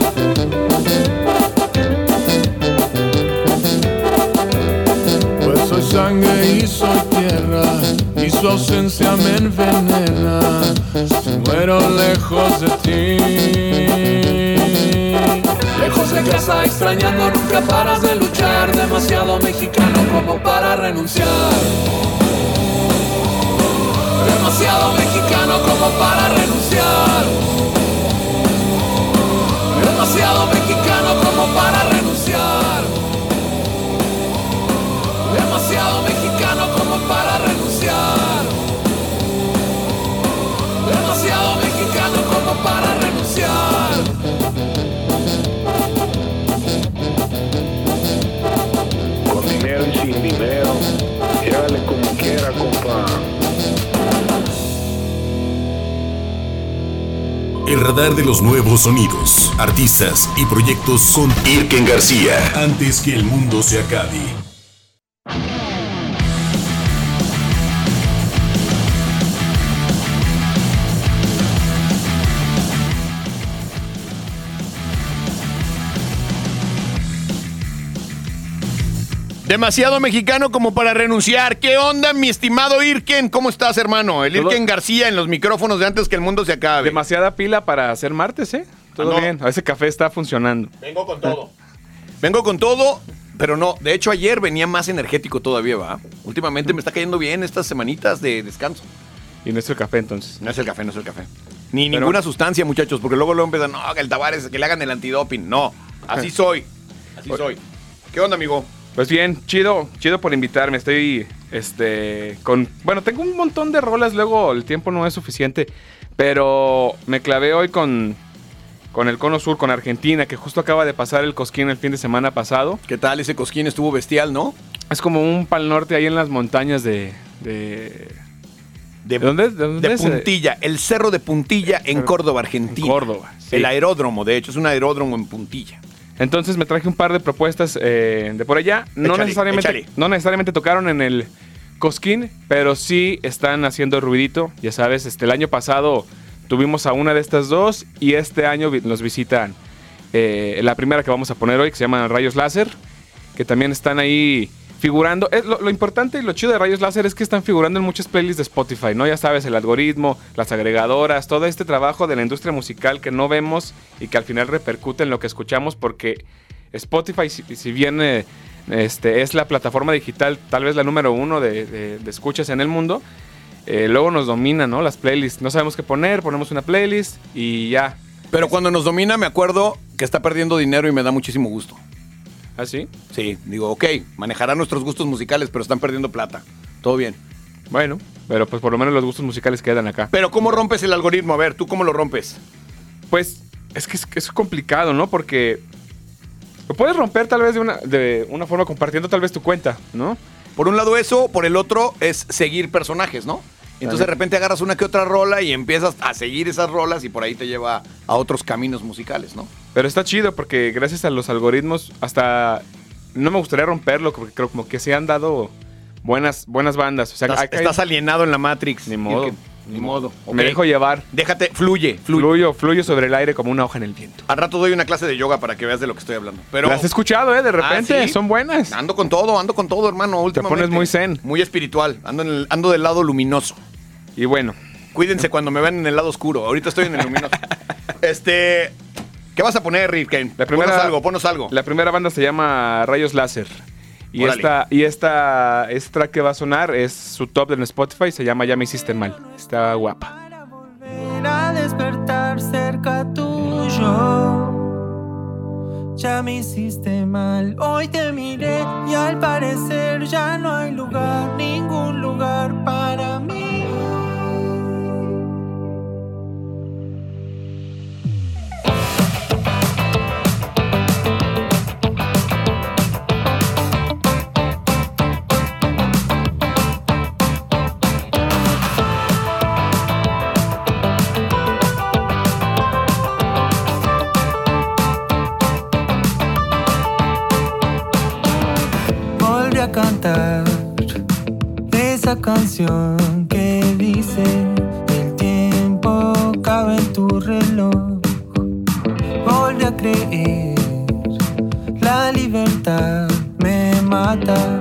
Sangre soy tierra y su ausencia me envenena. Muero lejos de ti. Lejos de casa extrañando nunca paras de luchar. Demasiado mexicano como para renunciar. Demasiado mexicano como para renunciar. Radar de los nuevos sonidos, artistas y proyectos con Irken García. Antes que el mundo se acabe. Demasiado mexicano como para renunciar. ¿Qué onda, mi estimado Irken? ¿Cómo estás, hermano? El Irken García en los micrófonos de antes que el mundo se acabe. Demasiada pila para hacer martes, ¿eh? Todo Ah, bien. A ese café está funcionando. Vengo con todo. Vengo con todo, pero no. De hecho, ayer venía más energético todavía, ¿va? Últimamente me está cayendo bien estas semanitas de descanso. Y no es el café, entonces. No es el café, no es el café. Ni Pero- ninguna sustancia, muchachos, porque luego luego empiezan, no, que el Tavares, que le hagan el antidoping. No, así soy. Así soy. ¿Qué onda, amigo? Pues bien, chido, chido por invitarme. Estoy, este, con... Bueno, tengo un montón de rolas, luego el tiempo no es suficiente. Pero me clavé hoy con, con el Cono Sur, con Argentina, que justo acaba de pasar el Cosquín el fin de semana pasado. ¿Qué tal? Ese Cosquín estuvo bestial, ¿no? Es como un pal norte ahí en las montañas de... de... De, dónde, de dónde de? Puntilla, el cerro de Puntilla en Córdoba, Argentina. Córdoba, sí. El aeródromo, de hecho, es un aeródromo en Puntilla. Entonces me traje un par de propuestas eh, de por allá. No necesariamente, no necesariamente tocaron en el cosquín, pero sí están haciendo ruidito. Ya sabes, este, el año pasado tuvimos a una de estas dos y este año nos visitan eh, la primera que vamos a poner hoy, que se llama Rayos Láser, que también están ahí figurando. Lo, importante y lo chido de Rayos Láser es que están figurando en muchas playlists de Spotify, ¿no? Ya sabes, el algoritmo, las agregadoras, todo este trabajo de la industria musical que no vemos y que al final repercute en lo que escuchamos porque Spotify, si, bien eh, este, es la plataforma digital, tal vez la número uno de escuchas en el mundo, eh, luego nos domina, ¿no? Las playlists. No sabemos qué poner, ponemos una playlist y ya. Pero cuando nos domina, me acuerdo que está perdiendo dinero y me da muchísimo gusto. ¿Ah, sí? Sí, digo, ok, manejará nuestros gustos musicales, pero están perdiendo plata. Todo bien. Bueno, pero pues por lo menos los gustos musicales quedan acá. Pero ¿cómo rompes el algoritmo? A ver, ¿tú cómo lo rompes? Pues es que es, es complicado, ¿no? Porque lo puedes romper tal vez de una, de una forma compartiendo tal vez tu cuenta, ¿no? Por un lado eso, por el otro es seguir personajes, ¿no? Entonces de repente agarras una que otra rola y empiezas a seguir esas rolas y por ahí te lleva a otros caminos musicales, ¿no? Pero está chido porque gracias a los algoritmos hasta no me gustaría romperlo porque creo como que se han dado buenas buenas bandas, o sea, Estás, hay- estás alienado en la Matrix. Ni modo. Que- Ni modo. me dejo llevar. Déjate, fluye, fluye. Fluyo, fluyo sobre el aire como una hoja en el viento. Al rato doy una clase de yoga para que veas de lo que estoy hablando. Pero Las he escuchado, ¿eh? De repente, ¿Ah, sí? son buenas. ando con todo, ando con todo, hermano. Últimamente. pones muy zen. Muy espiritual. Ando, en el- ando del lado luminoso. Y bueno, Cuídense cuando me vean en el lado oscuro. Ahorita estoy en el luminoso. este. ¿Qué vas a poner, Rick? La primera- Ponos algo, ponos algo. la primera banda se llama Rayos Láser. Y Órale. esta, y esta, este track que va a sonar es su top en Spotify, se llama Ya me hiciste mal. Está guapa. a despertar cerca tuyo. Ya me hiciste mal, hoy te miré y al parecer ya no hay lugar, ningún lugar para mí. Cantar esa canción que dice el tiempo cabe en tu reloj. Volví a creer la libertad me mata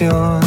canción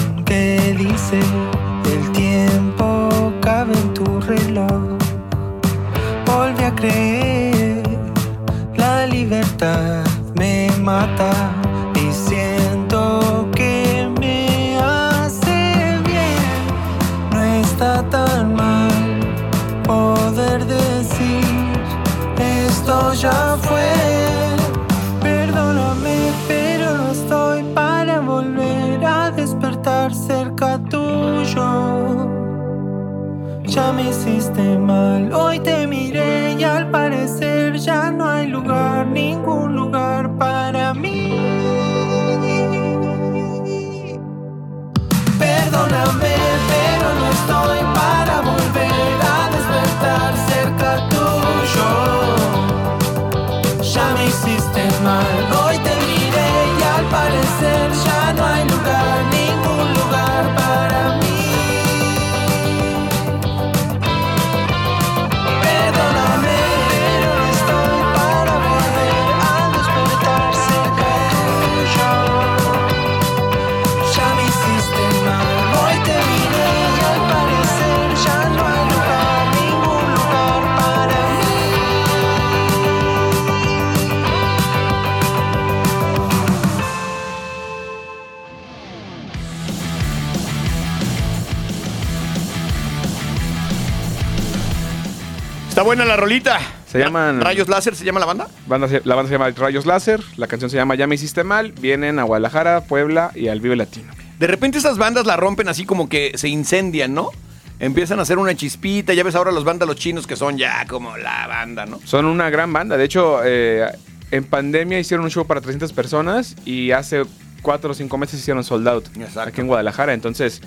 said buena la rolita. Se llaman... Rayos Láser, ¿se llama la banda? Banda se- la banda se llama Rayos Láser, la canción se llama Ya me hiciste mal, vienen a Guadalajara, Puebla y al Vive Latino. De repente esas bandas la rompen así como que se incendian, ¿no? Empiezan a hacer una chispita, ya ves ahora los vándalos chinos que son ya como la banda, ¿no? Son una gran banda, de hecho, eh, en pandemia hicieron un show para 300 personas y hace 4 o 5 meses hicieron sold out aquí en Guadalajara, entonces...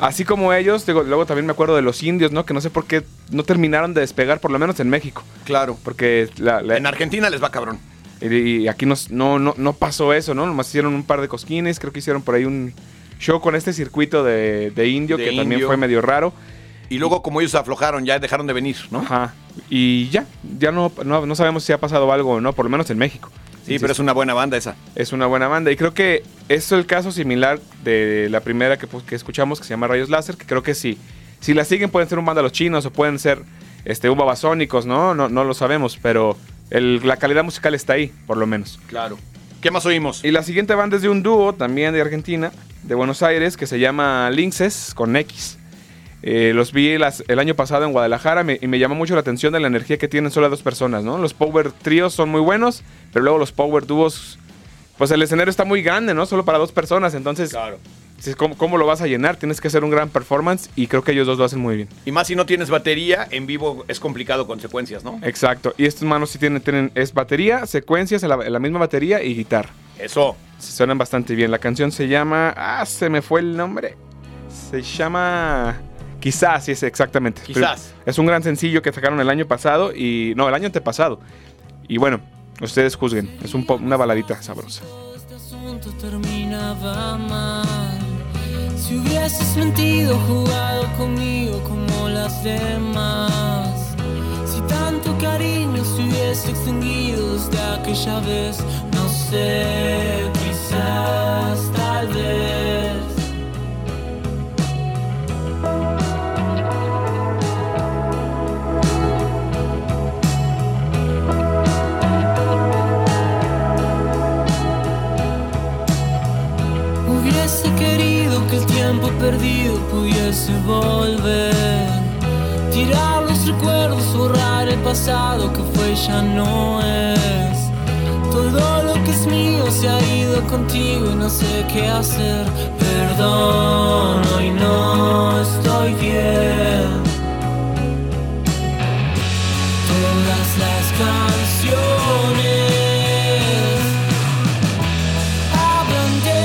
Así como ellos, digo, luego también me acuerdo de los indios, ¿no? Que no sé por qué no terminaron de despegar, por lo menos en México. Claro. Porque la- la- En Argentina les va cabrón. Y, y aquí no, no, no, no pasó eso, ¿no? Nomás hicieron un par de cosquines, creo que hicieron por ahí un show con este circuito de, de indio, De que también fue medio raro. Y luego como ellos aflojaron, ya dejaron de venir, ¿no? Ajá. Y ya, ya no, no, no sabemos si ha pasado algo o no, por lo menos en México. Sí, pero es una buena banda esa. Es una buena banda. Y creo que es el caso similar de la primera que, pues, que escuchamos, que se llama Rayos Láser, que creo que sí. Si la siguen pueden ser un banda los chinos o pueden ser este, un babasónicos, ¿no? ¿no? No lo sabemos, pero el- la calidad musical está ahí, por lo menos. Claro. ¿Qué más oímos? Y la siguiente banda es de un dúo, también de Argentina, de Buenos Aires, que se llama Linces con X. Eh, los vi las- el año pasado en Guadalajara me- y me llamó mucho la atención de la energía que tienen solo dos personas, ¿no? Los power tríos son muy buenos, pero luego los power dúos, pues el escenario está muy grande, ¿no? Solo para dos personas, entonces, si- ¿cómo, cómo lo vas a llenar? Tienes que hacer un gran performance y creo que ellos dos lo hacen muy bien. Y más si no tienes batería, en vivo es complicado con secuencias, ¿no? Exacto. Y estos manos sí tienen, tienen es batería, secuencias, la, la misma batería y guitarra. Eso. Se suenan bastante bien. La canción se llama. Ah, se me fue el nombre. Se llama. Quizás, sí, es exactamente. Quizás. Es un gran sencillo que sacaron el año pasado y. No, el año antepasado. Y bueno, ustedes juzguen. Es un una baladita sabrosa. asunto terminaba mal. Si hubieses mentido, jugado conmigo como las demás. Si tanto cariño se hubiese extinguido desde aquella vez, no sé, quizás, tal vez. Volver. Tirar los recuerdos, borrar el pasado que fue ya no es. Todo lo que es mío se ha ido contigo y no sé qué hacer. Perdón, hoy no estoy bien. Todas las canciones hablan de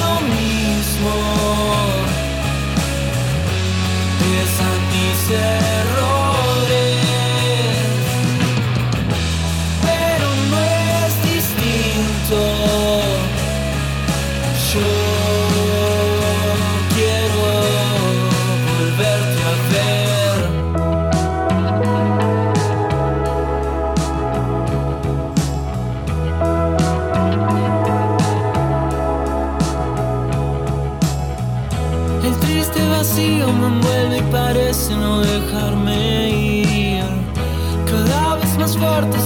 lo mismo.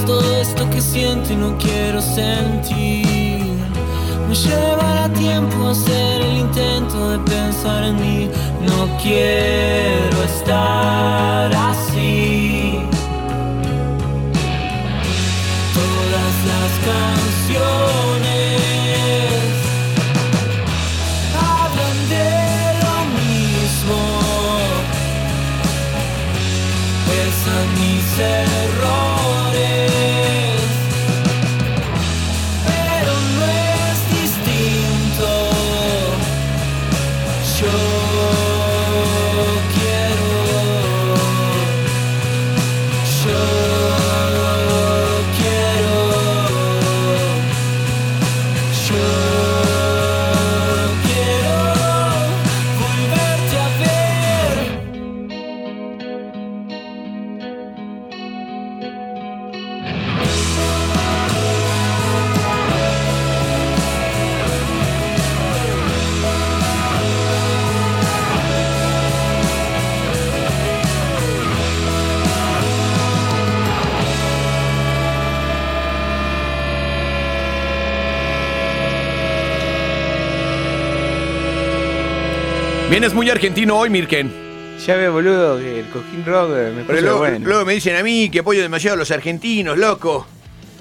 Todo esto que siento y no quiero sentir. Me llevará tiempo hacer el intento de pensar en mí. No quiero estar así. Todas las canciones Vienes muy argentino hoy, Mirken. Ya ve, boludo, que el cojín rock me Pero luego, bueno. luego me dicen a mí que apoyo demasiado a los argentinos, loco.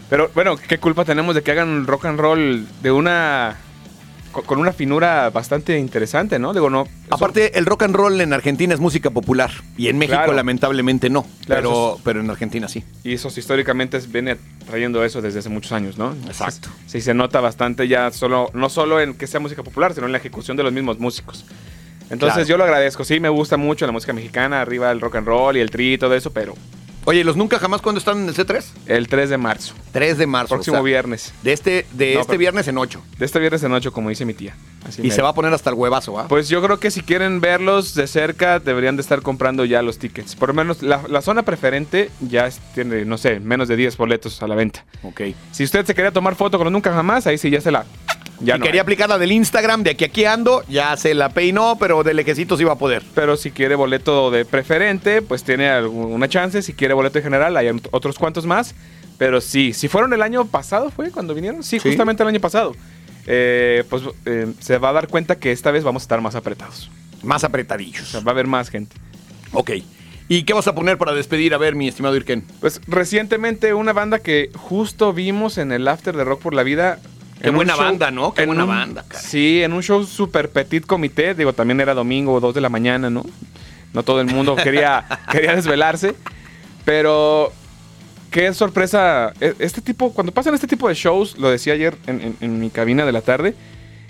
Pero bueno, ¿qué culpa tenemos de que hagan rock and roll de una. co- con una finura bastante interesante, ¿no? Digo, no. Aparte, el rock and roll en Argentina es música popular. Y en México, Claro. lamentablemente, no. Claro, pero, es- pero en Argentina sí. Y eso históricamente viene trayendo eso desde hace muchos años, ¿no? Exacto. Sí, se nota bastante ya solo, no solo en que sea música popular, sino en la ejecución de los mismos músicos. Entonces Claro. yo lo agradezco, sí, me gusta mucho la música mexicana, arriba el rock and roll y el tri y todo eso, pero Oye, ¿los nunca jamás cuándo están en el C3? el 3 de marzo, 3 de marzo. próximo o sea, viernes. De este, de No, este viernes en 8. De este viernes en 8, como dice mi tía. Así Y mero. se va a poner hasta el huevazo, ¿ah? Pues yo creo que si quieren verlos de cerca, deberían de estar comprando ya los tickets. Por lo menos la, la zona preferente ya tiene, no sé, menos de 10 boletos a la venta. Ok. Si usted se quería tomar foto con los nunca jamás, ahí sí ya se la... Ya y no quería hay. aplicar la del Instagram, de aquí a aquí ando, ya se la peinó, pero de lejecitos iba a poder. Pero si quiere boleto de preferente, pues tiene alguna chance. Si quiere boleto de general, hay otros cuantos más. Pero sí, si fueron el año pasado, ¿fue cuando vinieron? Sí, Sí. justamente el año pasado. Eh, pues eh, se va a dar cuenta que esta vez vamos a estar más apretados. Más apretadillos. O sea, va a haber más gente. Ok. ¿Y qué vas a poner para despedir? A ver, mi estimado Irken. Pues recientemente una banda que justo vimos en el After de Rock por la Vida. Qué en buena show- banda, ¿no? Qué en buena un- banda, cara. Sí, en un show super petit comité. Digo, también era domingo o dos de la mañana, ¿no? No todo el mundo quería, quería desvelarse. Pero qué sorpresa. E- Este tipo, cuando pasan este tipo de shows, lo decía ayer en, en- en mi cabina de la tarde,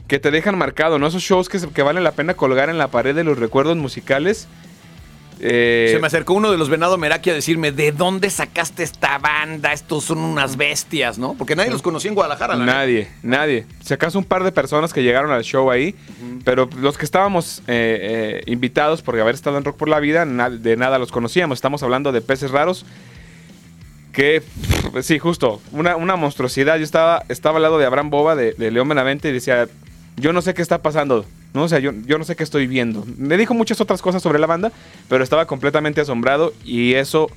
que te dejan marcado, ¿no? Esos shows que, que valen la pena colgar en la pared de los recuerdos musicales. Eh, Se me acercó uno de los Venado Meraki a decirme, ¿de dónde sacaste esta banda? Estos son unas bestias, ¿no? Porque nadie los conocía en Guadalajara. la neta. Nadie, nadie. Si acaso un par de personas que llegaron al show ahí, pero los que estábamos eh, eh, invitados por haber estado en Rock por la Vida, na- de nada los conocíamos. Estamos hablando de peces raros. Que, sí, justo, una, una monstruosidad. Yo estaba, estaba al lado de Abraham Boba, de, de León Benavente, y decía, yo no sé qué está pasando, ¿no? O sea, yo, yo no sé qué estoy viendo. Me dijo muchas otras cosas sobre la banda, pero estaba completamente asombrado y eso,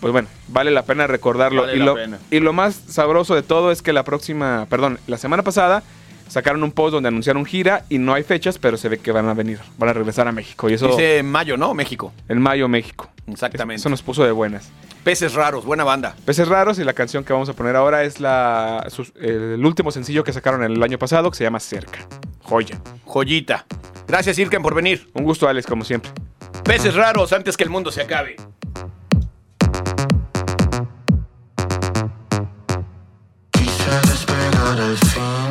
pues bueno, vale la pena recordarlo. Vale y, la lo, pena. y lo más sabroso de todo es que la próxima, perdón, la semana pasada sacaron un post donde anunciaron gira y no hay fechas, pero se ve que van a venir, van a regresar a México. Y eso, Dice mayo, ¿no? México. en mayo, México. Exactamente. Eso nos puso de buenas. Peces raros, buena banda. Peces Raros y la canción que vamos a poner ahora es la, el último sencillo que sacaron el año pasado que se llama Cerca. Joya. Joyita. Gracias, Irken, por venir. Un gusto, Alex, como siempre. Peces raros antes que el mundo se acabe. Quise despegar al fin.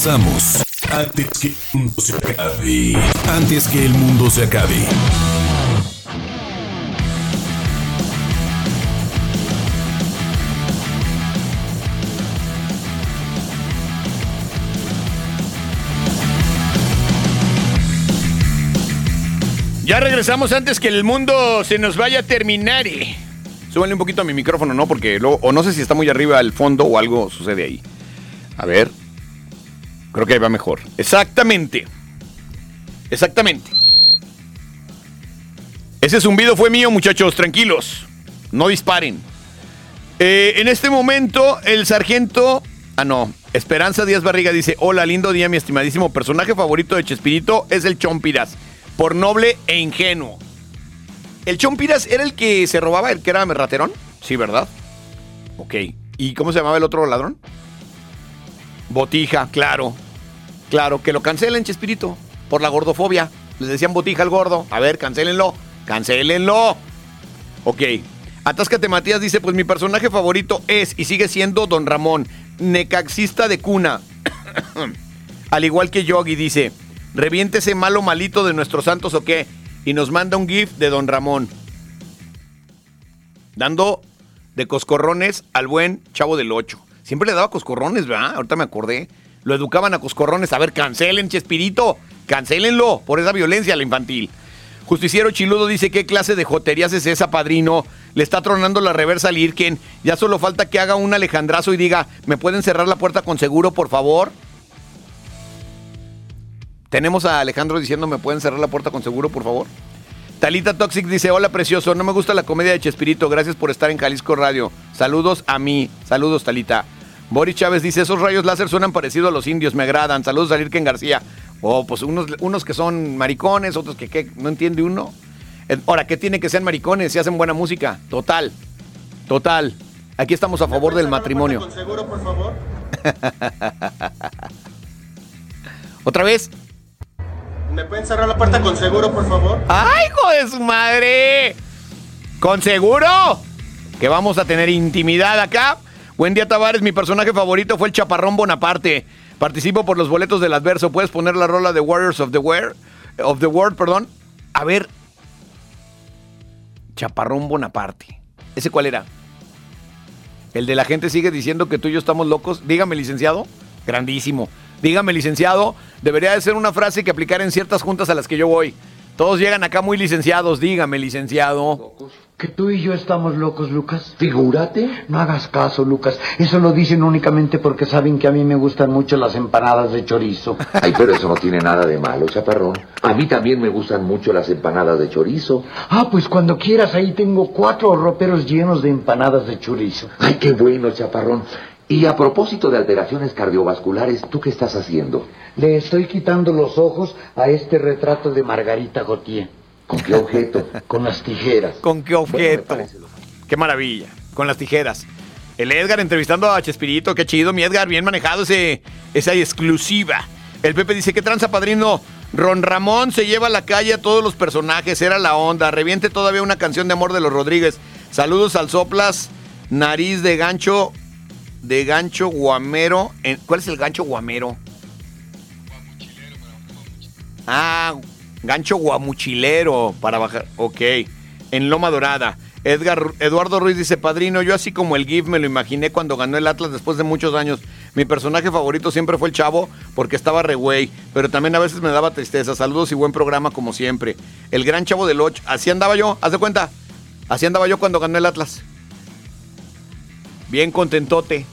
Regresamos. Antes que el mundo se acabe. Antes que el mundo se acabe. Ya regresamos antes que el mundo se nos vaya a terminar. eh. Súbanle un poquito a mi micrófono, ¿no? Porque luego, o no sé si está muy arriba al fondo o algo sucede ahí. A ver. Creo que ahí va mejor. Exactamente. Exactamente. Ese zumbido fue mío, muchachos, tranquilos. No disparen. Eh, en este momento, el sargento. Ah, no. Esperanza Díaz Barriga dice: Hola, lindo día, mi estimadísimo. Personaje favorito de Chespirito es el Chompiras. Por noble e ingenuo. ¿El Chompiras era el que se robaba, el que era raterón? Sí, ¿verdad? Ok. ¿Y cómo se llamaba el otro ladrón? Botija, claro. Claro, que lo cancelen, Chespirito. Por la gordofobia. Les decían botija al gordo. A ver, cancélenlo. Cancélenlo. Ok. Atáscate Matías dice, pues mi personaje favorito es y sigue siendo Don Ramón, necaxista de cuna. Al igual que Yogi dice, reviente ese malo malito de nuestros santos o qué. Y nos manda un GIF de Don Ramón. Dando de coscorrones al buen chavo del 8. Siempre le daba coscorrones, ¿verdad? Ahorita me acordé. Lo educaban a coscorrones. A ver, cancelen, Chespirito. Cancélenlo por esa violencia a la infantil. Justiciero Chiludo dice, ¿qué clase de joterías es esa, padrino? Le está tronando la reversa al Irken. Ya solo falta que haga un alejandrazo y diga, ¿me pueden cerrar la puerta con seguro, por favor? Tenemos a Alejandro diciendo, ¿me pueden cerrar la puerta con seguro, por favor? Talita Toxic dice, hola precioso, no me gusta la comedia de Chespirito, gracias por estar en Jalisco Radio. Saludos a mí, saludos Talita. Boris Chávez dice, esos rayos láser suenan parecidos a los indios, me agradan. Saludos a Lirken García. Oh, pues unos, unos que son maricones, otros que, ¿qué? no entiende uno. Eh, Ahora, ¿qué tiene que sean maricones si hacen buena música? Total, total. Aquí estamos a favor del matrimonio. Con seguro, por favor. ¿Otra vez? ¿Me pueden cerrar la puerta con seguro, por favor? ¡Ay, hijo de su madre! ¿Con seguro? Que vamos a tener intimidad acá. Buen día, Tavares. Mi personaje favorito fue el Chaparrón Bonaparte. Participo por los boletos del adverso. ¿Puedes poner la rola de Warriors of the, Wear, of the World? Perdón. A ver. Chaparrón Bonaparte. ¿Ese cuál era? El de la gente sigue diciendo que tú y yo estamos locos. Dígame, licenciado. Grandísimo. Dígame, licenciado. Debería de ser una frase que aplicar en ciertas juntas a las que yo voy. Todos llegan acá muy licenciados. Dígame, licenciado. Que tú y yo estamos locos, Lucas. Figúrate. No hagas caso, Lucas. Eso lo dicen únicamente porque saben que a mí me gustan mucho las empanadas de chorizo. Ay, pero eso no tiene nada de malo, chaparrón. A mí también me gustan mucho las empanadas de chorizo. Ah, pues cuando quieras, ahí tengo cuatro roperos llenos de empanadas de chorizo. Ay, qué bueno, chaparrón. Y a propósito de alteraciones cardiovasculares, ¿tú qué estás haciendo? Le estoy quitando los ojos a este retrato de Margarita Gautier. ¿Con qué objeto? Con las tijeras. ¿Con qué objeto? qué maravilla. Con las tijeras. El Edgar entrevistando a Chespirito. Qué chido, mi Edgar. Bien manejado ese, esa exclusiva. El Pepe dice, ¿qué tranza, padrino? Ron Ramón se lleva a la calle a todos los personajes. Era la onda. Reviente todavía una canción de amor de los Rodríguez. Saludos al Soplas. Nariz de gancho. De gancho guamero. En- ¿Cuál es el gancho guamero? Ah, gancho guamuchilero para bajar. Ok. En Loma Dorada. Edgar, Eduardo Ruiz dice, padrino, yo así como el GIF me lo imaginé cuando ganó el Atlas después de muchos años. Mi personaje favorito siempre fue el chavo porque estaba re güey, pero también a veces me daba tristeza. Saludos y buen programa como siempre. El gran chavo del 8. Así andaba yo, haz de cuenta. Así andaba yo cuando ganó el Atlas. Bien contentote.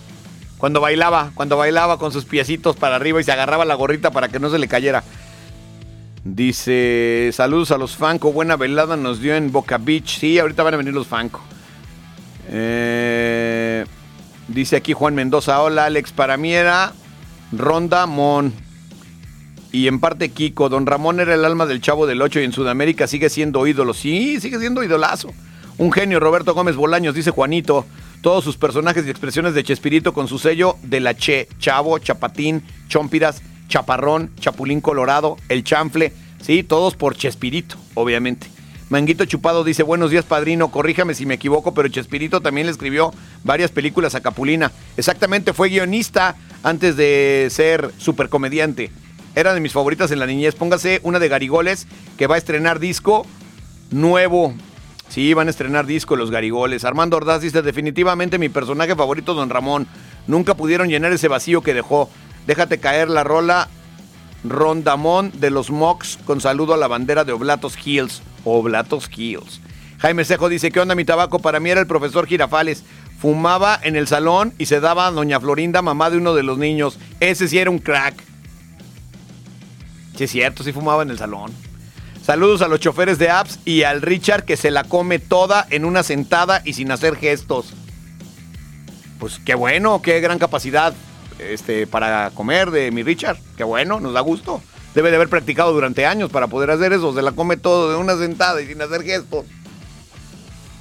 Cuando bailaba, cuando bailaba con sus piecitos para arriba y se agarraba la gorrita para que no se le cayera. Dice, saludos a los Fanco, buena velada nos dio en Boca Beach. Sí, ahorita van a venir los Fanco. Eh, dice aquí Juan Mendoza, hola Alex, para mí era Ronda Mon. Y en parte Kiko, don Ramón era el alma del chavo del 8 y en Sudamérica sigue siendo ídolo. Sí, sigue siendo idolazo. Un genio, Roberto Gómez Bolaños, dice Juanito. Todos sus personajes y expresiones de Chespirito con su sello de la Che, Chavo, Chapatín, Chompiras, Chaparrón, Chapulín Colorado, El Chanfle, sí, todos por Chespirito, obviamente. Manguito Chupado dice, buenos días padrino, corríjame si me equivoco, pero Chespirito también le escribió varias películas a Capulina. Exactamente, fue guionista antes de ser supercomediante. Era de mis favoritas en la niñez. Póngase una de Garigoles que va a estrenar disco nuevo. Sí, van a estrenar disco los Garigoles. Armando Ordaz dice, definitivamente mi personaje favorito, Don Ramón. Nunca pudieron llenar ese vacío que dejó. Déjate caer la rola Rondamón de los Mox con saludo a la bandera de Oblatos Hills. Oblatos Hills. Jaime Cejo dice, ¿qué onda mi tabaco? Para mí era el profesor Girafales. Fumaba en el salón y se daba a doña Florinda, mamá de uno de los niños. Ese sí era un crack. Sí es cierto, sí fumaba en el salón. Saludos a los choferes de apps y al Richard que se la come toda en una sentada y sin hacer gestos. Pues qué bueno, qué gran capacidad este, para comer de mi Richard. Qué bueno, nos da gusto. Debe de haber practicado durante años para poder hacer eso. Se la come todo de una sentada y sin hacer gestos.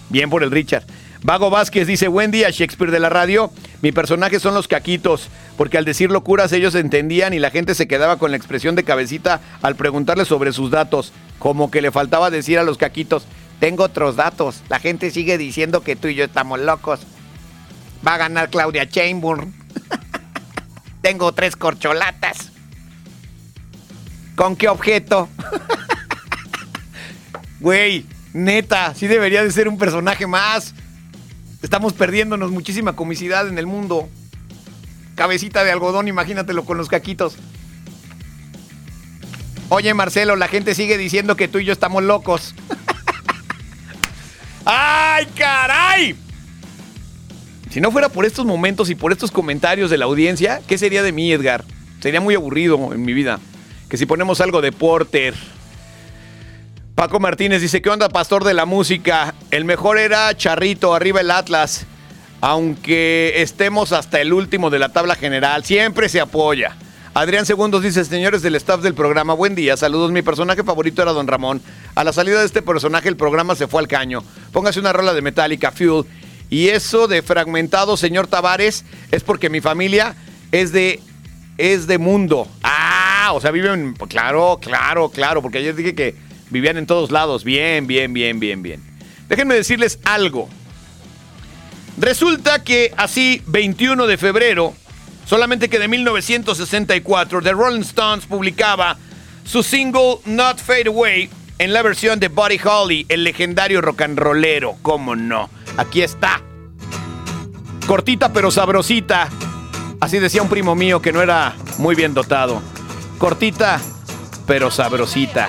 Bien por el Richard. Vago Vázquez dice, buen día Shakespeare de la radio. Mi personaje son los caquitos, porque al decir locuras ellos entendían y la gente se quedaba con la expresión de cabecita al preguntarle sobre sus datos, como que le faltaba decir a los caquitos, tengo otros datos, la gente sigue diciendo que tú y yo estamos locos. Va a ganar Claudia Chamburn. tengo tres corcholatas. ¿Con qué objeto? Güey, neta, sí debería de ser un personaje más. Estamos perdiéndonos muchísima comicidad en el mundo. Cabecita de algodón, imagínatelo con los caquitos. Oye, Marcelo, la gente sigue diciendo que tú y yo estamos locos. ¡Ay, caray! Si no fuera por estos momentos y por estos comentarios de la audiencia, ¿qué sería de mí, Edgar? Sería muy aburrido en mi vida. Que si ponemos algo de Porter. Paco Martínez dice, ¿qué onda, pastor de la música? El mejor era Charrito, arriba el Atlas. Aunque estemos hasta el último de la tabla general, siempre se apoya. Adrián Segundos dice, señores del staff del programa, buen día, saludos, mi personaje favorito era Don Ramón. A la salida de este personaje el programa se fue al caño. Póngase una rola de Metallica, Fuel. Y eso de fragmentado, señor Tavares, es porque mi familia es de, es de mundo. Ah, o sea, viven, claro, claro, claro, porque ayer dije que vivían en todos lados. Bien, bien, bien, bien, bien. Déjenme decirles algo. Resulta que así, 21 de febrero, solamente que de 1964, The Rolling Stones publicaba su single Not Fade Away en la versión de Buddy Holly, el legendario rock and rollero. ¿Cómo no? Aquí está. Cortita pero sabrosita. Así decía un primo mío que no era muy bien dotado. Cortita pero sabrosita.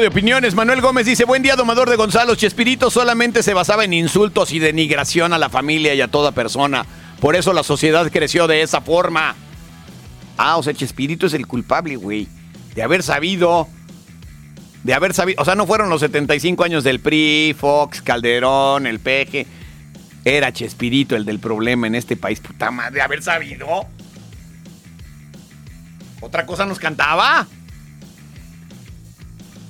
De opiniones. Manuel Gómez dice, buen día, domador de Gonzalo. Chespirito solamente se basaba en insultos y denigración a la familia y a toda persona. Por eso la sociedad creció de esa forma. Ah, o sea, Chespirito es el culpable, güey. De haber sabido. De haber sabido. O sea, no fueron los 75 años del PRI, Fox, Calderón, el Peje. Era Chespirito el del problema en este país. Puta madre, de haber sabido. Otra cosa nos cantaba.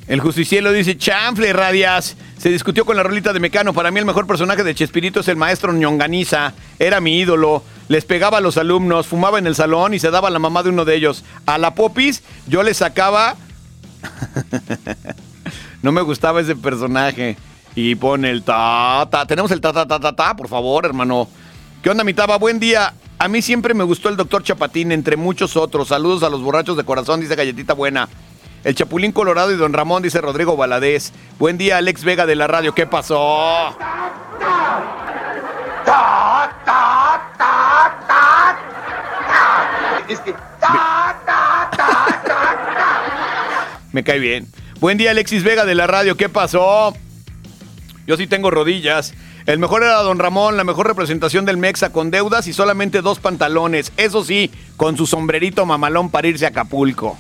El justicielo dice, chanfle, radias. Se discutió con la rolita de Mecano. Para mí el mejor personaje de Chespirito es el maestro Ñonganiza. Era mi ídolo. Les pegaba a los alumnos, fumaba en el salón y se daba la mamá de uno de ellos. A la Popis yo le sacaba... no me gustaba ese personaje. Y pone el ta, ta. Tenemos el ta, ta, ta, ta, por favor, hermano. ¿Qué onda, mi taba? Buen día. A mí siempre me gustó el doctor Chapatín, entre muchos otros. Saludos a los borrachos de corazón, dice Galletita Buena. El Chapulín Colorado y Don Ramón, dice Rodrigo Valadez. Buen día, Alex Vega de la radio. ¿Qué pasó? Que. Me cae bien. Buen día, Alexis Vega de la radio. ¿Qué pasó? Yo sí tengo rodillas. El mejor era Don Ramón, la mejor representación del Mexa con deudas y solamente dos pantalones. Eso sí, con su sombrerito mamalón para irse a Acapulco.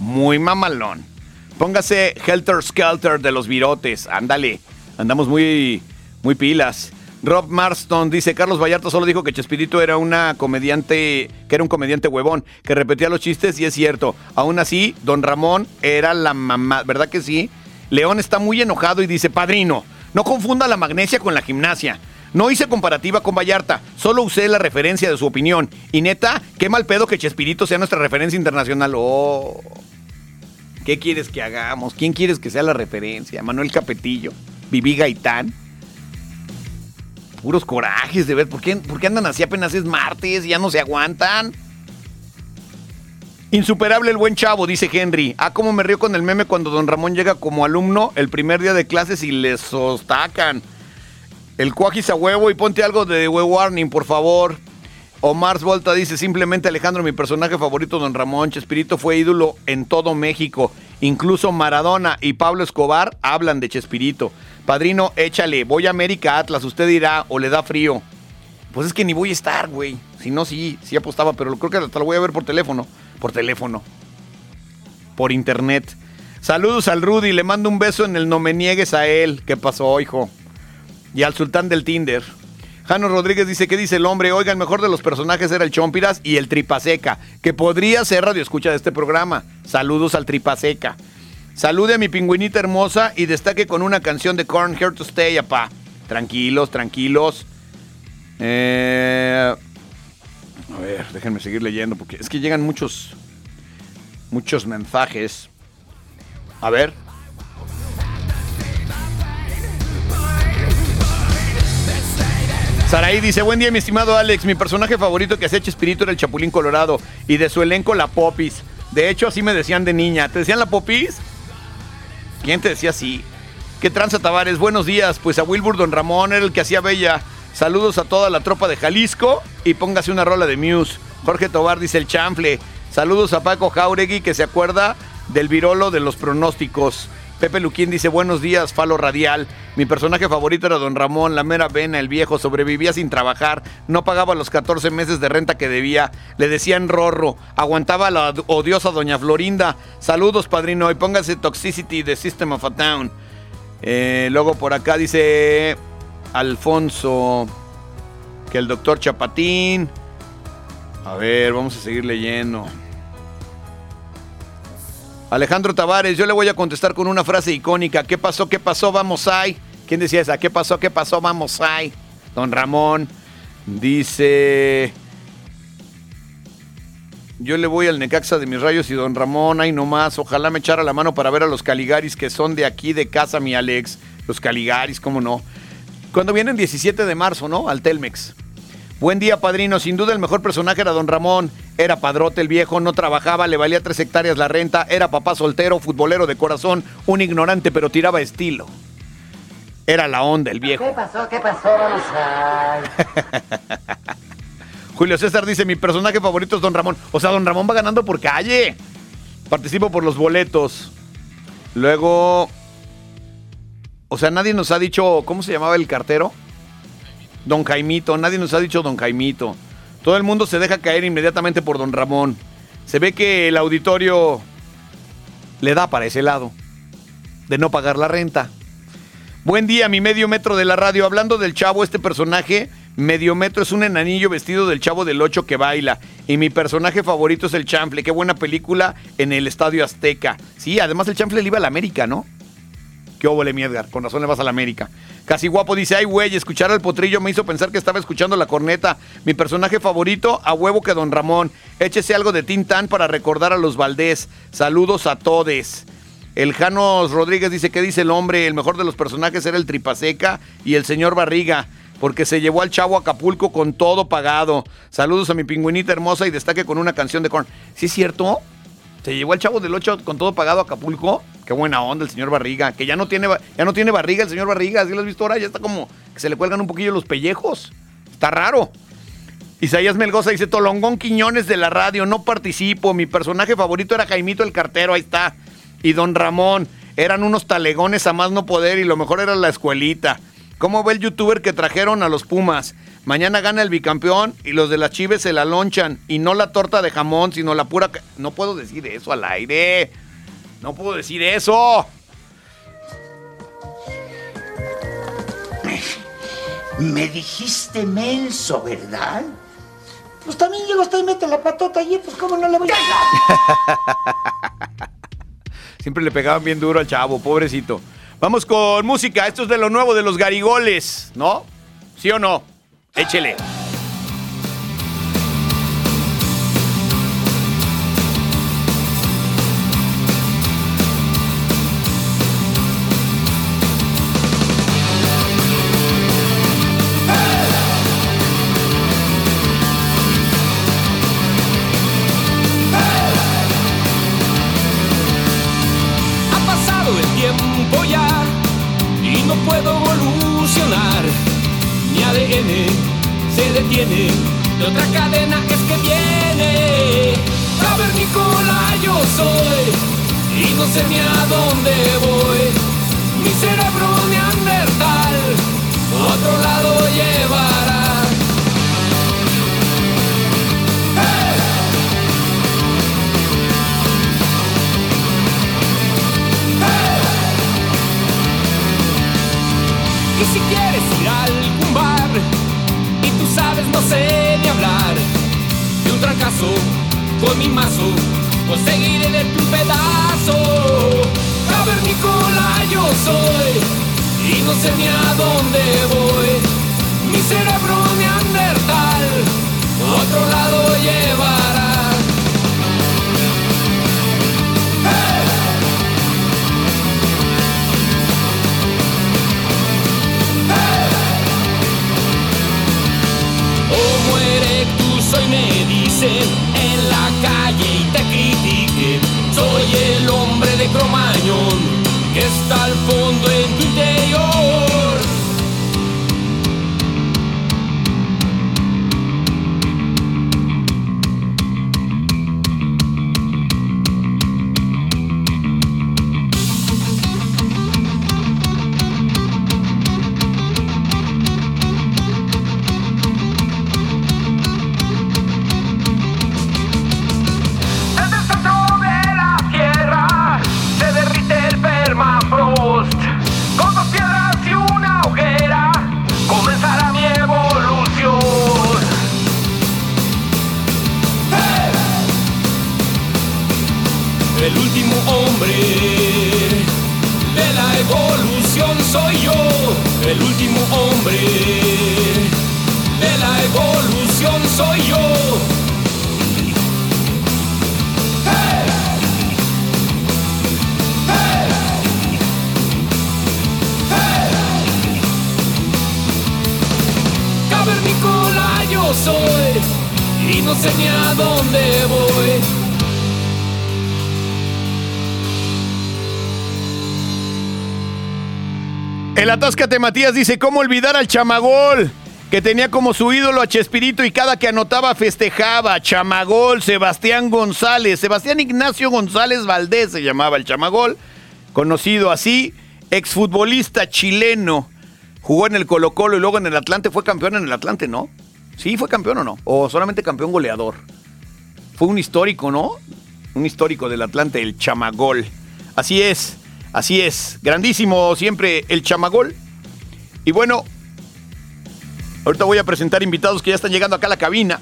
Muy mamalón. Póngase Helter Skelter de los virotes. Ándale. Andamos muy, muy pilas. Rob Marston dice, Carlos Vallarta solo dijo que Chespirito era una comediante, que era un comediante huevón, que repetía los chistes y es cierto. Aún así, Don Ramón era la mamá, ¿verdad que sí? León está muy enojado y dice, padrino, no confunda la magnesia con la gimnasia. No hice comparativa con Vallarta, solo usé la referencia de su opinión. Y neta, qué mal pedo que Chespirito sea nuestra referencia internacional. Oh. ¿Qué quieres que hagamos? ¿Quién quieres que sea la referencia? ¿Manuel Capetillo? ¿Viví Gaitán? Puros corajes de ver. ¿Por qué, por qué andan así apenas es martes y ya no se aguantan? Insuperable el buen chavo, dice Henry. Ah, cómo me río con el meme cuando don Ramón llega como alumno el primer día de clases y le sostacan. El cuajis a huevo y ponte algo de We Warning, por favor. Omar Volta dice simplemente Alejandro, mi personaje favorito, don Ramón Chespirito fue ídolo en todo México. Incluso Maradona y Pablo Escobar hablan de Chespirito. Padrino, échale, voy a América Atlas, usted dirá, o le da frío. Pues es que ni voy a estar, güey. Si no, sí, sí apostaba, pero creo que hasta lo voy a ver por teléfono. Por teléfono. Por internet. Saludos al Rudy, le mando un beso en el no me niegues a él. ¿Qué pasó, hijo? Y al sultán del Tinder. Jano Rodríguez dice, ¿qué dice el hombre? Oiga, el mejor de los personajes era el Chompiras y el Tripaseca, que podría ser radio escucha de este programa. Saludos al Tripaseca. Salude a mi pingüinita hermosa y destaque con una canción de Corn Here to Stay, apá. Tranquilos, tranquilos. Eh, a ver, déjenme seguir leyendo porque es que llegan muchos, muchos mensajes. A ver. Saraí dice, buen día mi estimado Alex, mi personaje favorito que hacía Chespirito era el Chapulín Colorado y de su elenco la Popis. De hecho, así me decían de niña. ¿Te decían la Popis? ¿Quién te decía así? ¿Qué tranza Tavares? Buenos días. Pues a Wilbur Don Ramón era el que hacía Bella. Saludos a toda la tropa de Jalisco y póngase una rola de Muse. Jorge Tobar dice el chanfle. Saludos a Paco Jauregui que se acuerda del virolo de los pronósticos. Pepe Luquín dice buenos días, Falo Radial. Mi personaje favorito era Don Ramón, la mera vena, el viejo, sobrevivía sin trabajar, no pagaba los 14 meses de renta que debía, le decían rorro, aguantaba la odiosa Doña Florinda. Saludos, padrino, y póngase Toxicity de System of a Town. Eh, luego por acá dice Alfonso que el doctor Chapatín. A ver, vamos a seguir leyendo. Alejandro Tavares, yo le voy a contestar con una frase icónica. ¿Qué pasó? ¿Qué pasó? Vamos ahí. ¿Quién decía esa? ¿Qué pasó? ¿Qué pasó? Vamos ahí. Don Ramón dice... Yo le voy al Necaxa de mis rayos y don Ramón, ahí nomás. Ojalá me echara la mano para ver a los Caligaris que son de aquí de casa, mi Alex. Los Caligaris, cómo no. Cuando vienen 17 de marzo, ¿no? Al Telmex. Buen día, padrino. Sin duda el mejor personaje era don Ramón. Era padrote el viejo, no trabajaba, le valía tres hectáreas la renta, era papá soltero, futbolero de corazón, un ignorante pero tiraba estilo. Era la onda el viejo. ¿Qué pasó? ¿Qué pasó? Vamos a... Julio César dice, mi personaje favorito es Don Ramón. O sea, Don Ramón va ganando por calle. Participo por los boletos. Luego. O sea, nadie nos ha dicho. ¿Cómo se llamaba el cartero? Don Jaimito. Nadie nos ha dicho Don Jaimito. Todo el mundo se deja caer inmediatamente por Don Ramón. Se ve que el auditorio le da para ese lado. De no pagar la renta. Buen día, mi medio metro de la radio. Hablando del chavo, este personaje, medio metro, es un enanillo vestido del chavo del 8 que baila. Y mi personaje favorito es el chanfle. Qué buena película en el Estadio Azteca. Sí, además el chanfle le iba a la América, ¿no? Qué óvole, mi Edgar. Con razón le vas a la América. Casi guapo dice, ay, güey, escuchar al potrillo me hizo pensar que estaba escuchando la corneta. Mi personaje favorito, a huevo que Don Ramón. Échese algo de Tintán para recordar a los Valdés. Saludos a todes. El Janos Rodríguez dice, ¿qué dice el hombre? El mejor de los personajes era el Tripaseca y el señor Barriga, porque se llevó al chavo Acapulco con todo pagado. Saludos a mi pingüinita hermosa y destaque con una canción de corn. ¿Sí es cierto? Se llevó al chavo del 8 con todo pagado a Acapulco. Qué buena onda el señor Barriga. Que ya no tiene, ya no tiene barriga el señor Barriga. ¿Sí lo has visto ahora? Ya está como que se le cuelgan un poquillo los pellejos. Está raro. Isaías Melgoza dice, Tolongón Quiñones de la radio, no participo. Mi personaje favorito era Jaimito el cartero, ahí está. Y Don Ramón. Eran unos talegones a más no poder y lo mejor era la escuelita. ¿Cómo ve el youtuber que trajeron a los Pumas? Mañana gana el bicampeón y los de las Chives se la lonchan. Y no la torta de jamón, sino la pura... No puedo decir eso al aire. No puedo decir eso. Me dijiste menso, ¿verdad? Pues también llega usted y mete la patota allí, pues cómo no le voy a... Siempre le pegaban bien duro al chavo, pobrecito. Vamos con música. Esto es de lo nuevo de los garigoles, ¿no? ¿Sí o no? Échele. Soy yo. Soy y no sé ni a dónde voy. El Atáscate Matías dice, ¿cómo olvidar al Chamagol? Que tenía como su ídolo a Chespirito y cada que anotaba festejaba. Chamagol, Sebastián González, Sebastián Ignacio González Valdés se llamaba el Chamagol. conocido así, exfutbolista chileno. Jugó en el Colo Colo y luego en el Atlante. Fue campeón en el Atlante, ¿no? Sí, fue campeón o no. O solamente campeón goleador. Fue un histórico, ¿no? Un histórico del Atlante, el Chamagol. Así es, así es. Grandísimo siempre el Chamagol. Y bueno, ahorita voy a presentar invitados que ya están llegando acá a la cabina.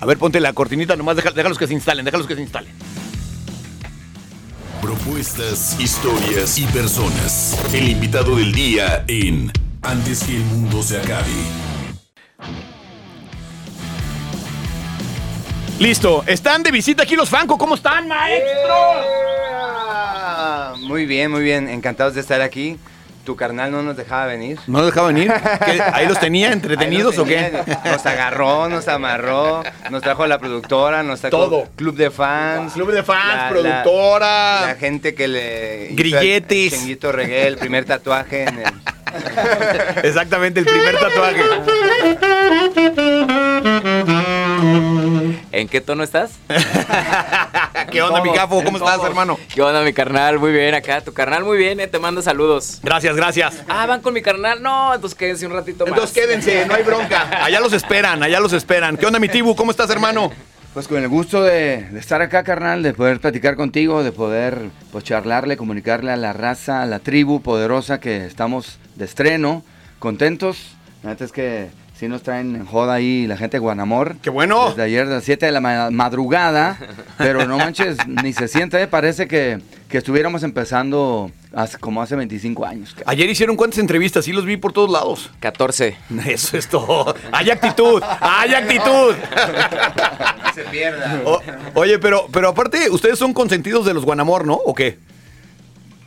A ver, ponte la cortinita, nomás deja- déjalos que se instalen, déjalos que se instalen. Propuestas, historias y personas. El invitado del día en Antes que el mundo se acabe. Listo, están de visita aquí los Franco. ¿Cómo están, maestro? Ah, Muy bien, muy bien. Encantados de estar aquí. Tu carnal no nos dejaba venir. ¿No los dejaba venir? ¿Qué, ¿Ahí los tenía entretenidos o qué? Nos agarró, nos amarró, nos trajo a la productora, nos trajo Todo. club de fans. Club de fans, la- productora. La, la gente que le... hizo Grilletes. El, Chenguito Regué, el primer tatuaje en el... Exactamente, el primer tatuaje. ¿En qué tono estás? ¿Qué onda, mi capo? ¿Cómo estás, hermano? ¿Qué onda, mi carnal? Muy bien acá. Tu carnal muy bien, eh, te manda saludos. Gracias, gracias. Ah, van con mi carnal. No, entonces quédense un ratito más. Entonces quédense, no hay bronca. Allá los esperan, allá los esperan. ¿Qué onda, mi Tibu? ¿Cómo estás, hermano? Pues con el gusto de, de estar acá, carnal, de poder platicar contigo, de poder pues charlarle, comunicarle a la raza, a la tribu poderosa que estamos de estreno, contentos. La es que sí nos traen en joda ahí la gente de Guanamor. ¡Qué bueno! Desde ayer de las 7 de la ma- madrugada, pero no manches, ni se siente, ¿eh? parece que, que estuviéramos empezando hace- como hace 25 años. Ayer hicieron cuántas entrevistas, sí los vi por todos lados. 14. Eso es todo. Hay actitud, hay actitud. No se pierda. O- oye, pero, pero aparte, ustedes son consentidos de los Guanamor, ¿no? ¿O qué?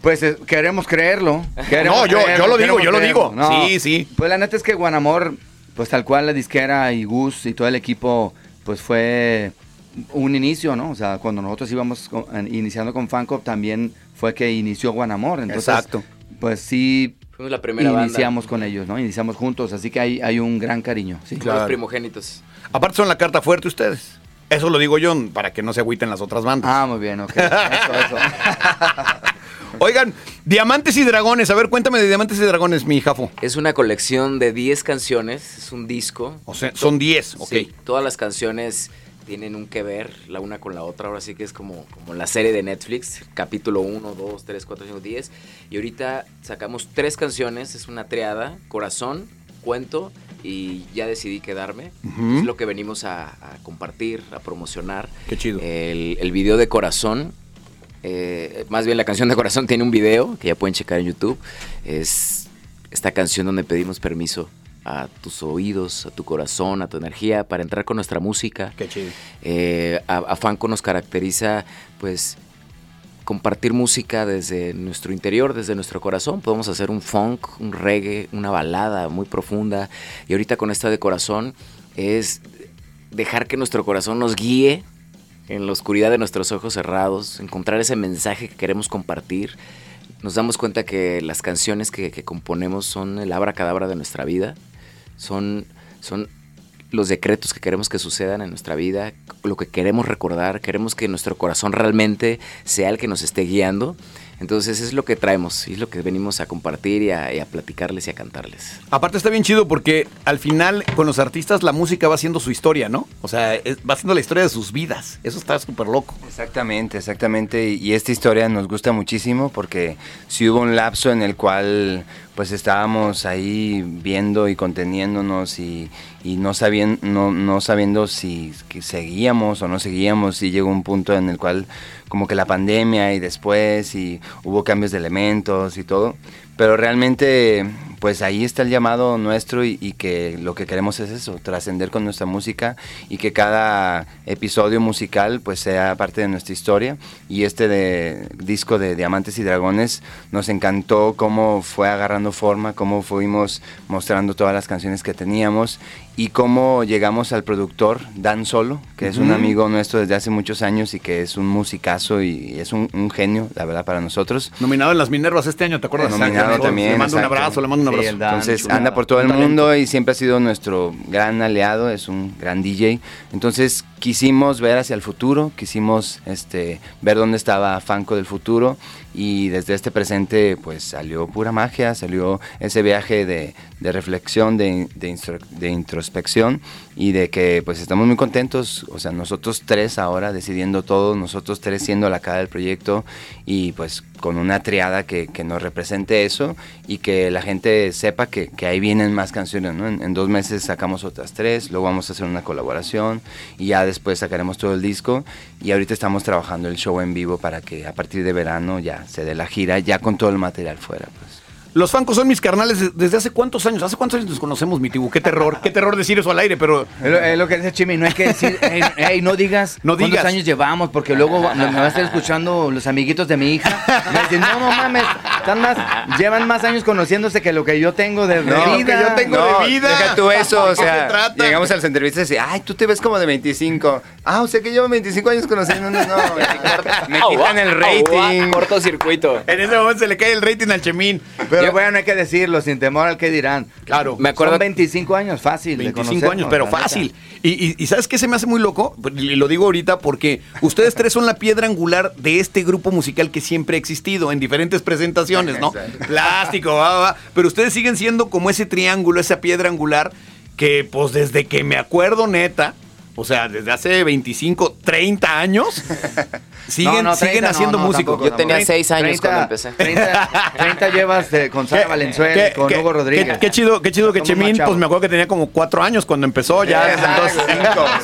Pues eh, queremos creerlo. queremos No, yo- yo lo digo, yo lo digo. Sí, sí. Pues la neta es que Guanamor, pues tal cual la disquera y Gus y todo el equipo, pues fue un inicio, ¿no? O sea, cuando nosotros íbamos con- iniciando con Fanco, también fue que inició Guanamor. Entonces, Exacto. Pues sí. Fuimos la primera banda. Iniciamos con ellos, ¿no? Iniciamos juntos, así que hay, hay un gran cariño. Sí. Los primogénitos. Aparte son la carta fuerte ustedes. Eso lo digo yo para que no se agüiten las otras bandas. Ah, muy bien, ok. Eso, eso. Oigan, Diamantes y Dragones. A ver, cuéntame de Diamantes y Dragones, mi jafo. Es una colección de 10 canciones, es un disco. O sea, son 10, ok. Sí, todas las canciones tienen un que ver la una con la otra. Ahora sí que es como, como la serie de Netflix, capítulo 1, 2, 3, 4, 5, 10. Y ahorita sacamos tres canciones, es una triada, Corazón, Cuento y Ya decidí quedarme. Es lo que venimos a, a compartir, a promocionar. Qué chido. El, el video de Corazón, eh, más bien la canción de Corazón tiene un video que ya pueden checar en YouTube. Es esta canción donde pedimos permiso a tus oídos, a tu corazón, a tu energía para entrar con nuestra música. Qué chido. Eh, a, a Fanco nos caracteriza, pues, compartir música desde nuestro interior, desde nuestro corazón. Podemos hacer un funk, un reggae, una balada muy profunda. Y ahorita con esta de corazón es dejar que nuestro corazón nos guíe en la oscuridad de nuestros ojos cerrados, encontrar ese mensaje que queremos compartir. Nos damos cuenta que las canciones que, componemos son el abracadabra de nuestra vida, son, son los decretos que queremos que sucedan en nuestra vida, lo que queremos recordar, queremos que nuestro corazón realmente sea el que nos esté guiando. Entonces es lo que traemos, es lo que venimos a compartir y a, y a platicarles y a cantarles. Aparte está bien chido porque al final con los artistas la música va siendo su historia, ¿no? O sea, es- va siendo la historia de sus vidas. Eso está súper loco. Exactamente, exactamente. Y y esta historia nos gusta muchísimo porque sí hubo un lapso en el cual pues estábamos ahí viendo y conteniéndonos y, y no, sabien- no, no sabiendo si seguíamos o no seguíamos y llegó un punto en el cual como que la pandemia y después y hubo cambios de elementos y todo. Pero realmente, pues ahí está el llamado nuestro y, que lo que queremos es eso, trascender con nuestra música y que cada episodio musical pues sea parte de nuestra historia. Y este disco de Diamantes y Dragones nos encantó cómo fue agarrando forma, cómo fuimos mostrando todas las canciones que teníamos y cómo llegamos al productor Dan Solo, que es un amigo nuestro desde hace muchos años y que es un musicazo y es un, un genio, la verdad, para nosotros. Nominado en las Minervas este año, ¿te acuerdas? Nominado Exacto. también. Le mando un abrazo, le mando un abrazo. Entonces chulo. anda por todo el talento. mundo y siempre ha sido nuestro gran aliado, es un gran DJ. Entonces quisimos ver hacia el futuro, quisimos este, ver dónde estaba Fanco del futuro y desde este presente pues salió pura magia, salió ese viaje de, de reflexión, de, de de introspección y de que pues estamos muy contentos, o sea, nosotros tres ahora decidiendo todo, nosotros tres siendo la cara del proyecto y pues con una triada que, que nos represente eso y que la gente sepa que, que ahí vienen más canciones, ¿no? En, en dos meses sacamos otras tres, luego vamos a hacer una colaboración y ya después sacaremos todo el disco y ahorita estamos trabajando el show en vivo para que a partir de verano ya se dé la gira, ya con todo el material fuera. Pues. Los Fancos son mis carnales de- desde hace cuántos años. ¿Hace cuántos años nos conocemos, mi tibu? Qué terror, qué terror decir eso al aire, pero. Es lo, es lo que dice Chimi, no hay que decir, "Ey, ey, no digas No cuántos digas. años llevamos, porque luego me, me va a estar escuchando los amiguitos de mi hija. Me dicen, no, no mames, están más, llevan más años conociéndose que lo que yo tengo de, de No, vida. no, Deja tú eso, o ¿De se sea, trata? llegamos a las entrevistas y, ay, tú te ves como de 25. Ah, o sea que llevo 25 años conociendo. No, no, me quitan el rating. Cortocircuito. En ese momento se le cae el rating al Chemín. Pero bueno, hay que decirlo, sin temor al que dirán. Claro. Me acuerdo. Son 25 años, fácil. de 25 conocernos, años, pero fácil. Y, y- y ¿sabes qué se me hace muy loco? Y lo digo ahorita porque ustedes tres son la piedra angular de este grupo musical que siempre ha existido en diferentes presentaciones, ¿no? Plástico, va, va, va. Pero ustedes siguen siendo como ese triángulo, esa piedra angular que pues desde que me acuerdo neta, o sea, desde hace 25, 30 años, siguen, No, no, siguen 30 no, haciendo no, música. Yo tenía tampoco. seis años cuando empecé. 30, 30 llevas de- con Sara Valenzuela y con Hugo Rodríguez. Qué, qué chido, qué chido que Chemín, pues me acuerdo que tenía como cuatro años cuando empezó ya. desde entonces,